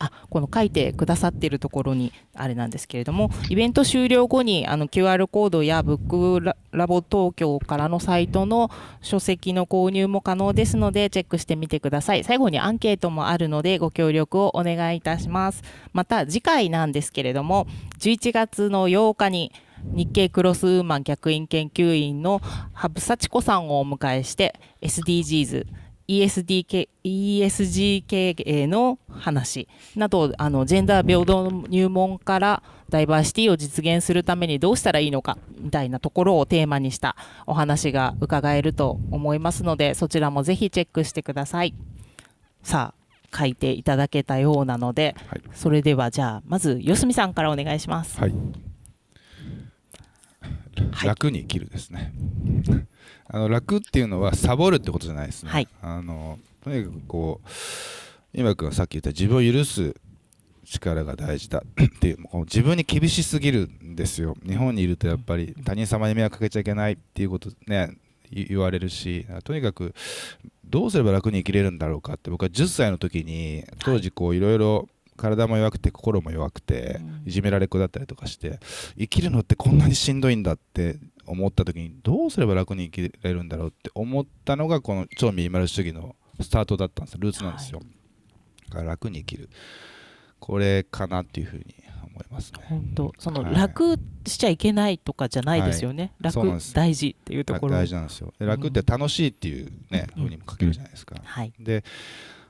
あこの書いてくださっているところにあれなんですけれどもイベント終了後にあの QR コードやブックラボ東京からのサイトの書籍の購入も可能ですのでチェックしてみてください。最後にアンケートもあるのでご協力をお願いいたします。また次回なんですけれども11月の8日に日経クロスウーマン客員研究員の羽生幸子さんをお迎えして SDGs ESD ESG 経営の話。などあのジェンダー平等入門からダイバーシティを実現するためにどうしたらいいのかみたいなところをテーマにしたお話が伺えると思いますのでそちらもぜひチェックしてください。さあ書いていただけたようなので、はい、それではじゃあまず四隅さんからお願いします、はい、楽に生きるですねあの楽っていうのはサボるってことじゃないですね、はい、あのとにかくこう今君がさっき言った自分を許す力が大事だっていうもう自分に厳しすぎるんですよ。日本にいるとやっぱり他人様に迷惑かけちゃいけないっていうことね言われるしとにかくどうすれば楽に生きれるんだろうかって僕は10歳の時に当時こういろいろ体も弱くて心も弱くていじめられっ子だったりとかして生きるのってこんなにしんどいんだって思った時にどうすれば楽に生きれるんだろうって思ったのがこの超ミニマル主義のスタートだったんですルーツなんですよ、はい、だから楽に生きる。これかなっていうふうに思いますね。本当その楽しちゃいけないとかじゃないですよね、はい、楽大事っていうところ。大事なんですよ。楽って楽しいっていうね、うん、ふうにも書けるじゃないですか、うん。はい、で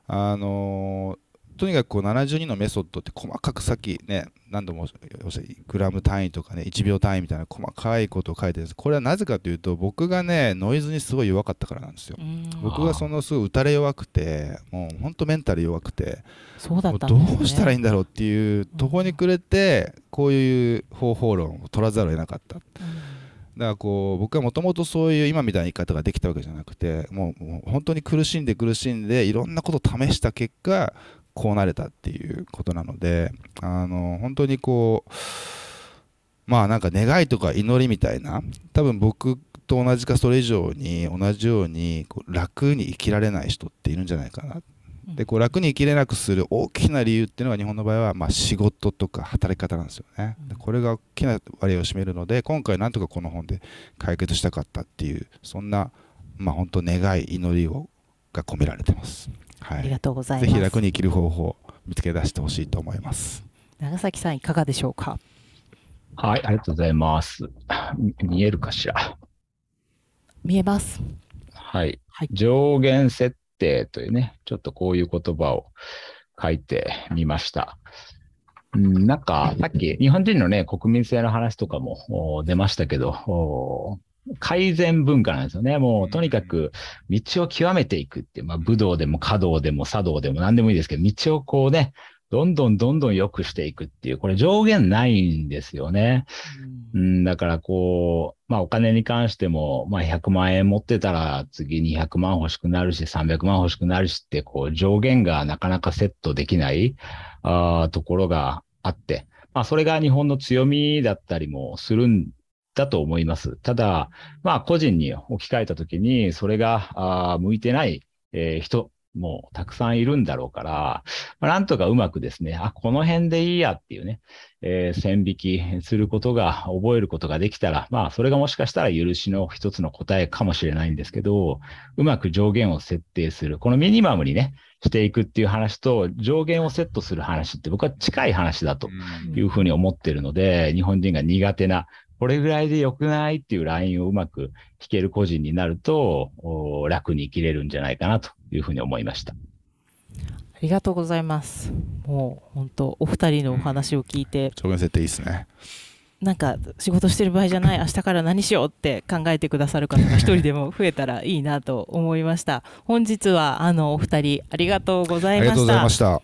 あのーとにかくこう72のメソッドって細かくさっきね何度もグラム単位とかね1秒単位みたいな細かいことを書いてるんです。これはなぜかというと僕がねノイズにすごい弱かったからなんですよ。僕がそのすごい打たれ弱くてもうほんとメンタル弱くてそうだった、ね、どうしたらいいんだろうっていうとこにくれてこういう方法論を取らざるを得なかった、だからこう僕はもともとそういう今みたいな言い方ができたわけじゃなくてもうもう本当に苦しんで苦しんでいろんなことを試した結果こうなれたっていうことなのであの本当にこうまあなんか願いとか祈りみたいな多分僕と同じかそれ以上に同じようにこう楽に生きられない人っているんじゃないかなでこう楽に生きれなくする大きな理由っていうのが日本の場合はまあ仕事とか働き方なんですよね。でこれが大きな割合を占めるので今回なんとかこの本で解決したかったっていうそんなまあ本当願い祈りをが込められてます。はい、ありがとうございます。ぜひ楽に生きる方法を見つけ出してほしいと思います。長崎さんいかがでしょうか？はい、ありがとうございます。見えるかしら？見えます。はい。はい、上限設定というね、ちょっとこういう言葉を書いてみました。うん、なんか、さっき日本人のね、国民性の話とかも出ましたけど、改善文化なんですよね。もうとにかく道を極めていくっていう、まあ武道でも華道でも茶道でも何でもいいですけど、道をこうね、どんどんどんどん良くしていくっていう、これ上限ないんですよね。うん、だからこう、まあお金に関しても、まあ100万円持ってたら次200万欲しくなるし、300万欲しくなるしって、こう上限がなかなかセットできないあところがあって、まあそれが日本の強みだったりもするんだと思います。ただ、まあ個人に置き換えたときに、それがあ向いてない、えー、人もたくさんいるんだろうから、まあ、なんとかうまくですね、あ、この辺でいいやっていうね、えー、線引きすることが、覚えることができたら、まあ、それがもしかしたら許しの一つの答えかもしれないんですけど、うまく上限を設定する。このミニマムにね、していくっていう話と、上限をセットする話って僕は近い話だというふうに思ってるので、日本人が苦手なこれぐらいで良くないっていうラインをうまく弾ける個人になると、楽に生きれるんじゃないかなというふうに思いました。ありがとうございます。もう本当、お二人のお話を聞いて。設定いいですね。なんか仕事してる場合じゃない明日から何しようって考えてくださる方が一人でも増えたらいいなと思いました本日はあのお二人ありがとうございましたありがとうございました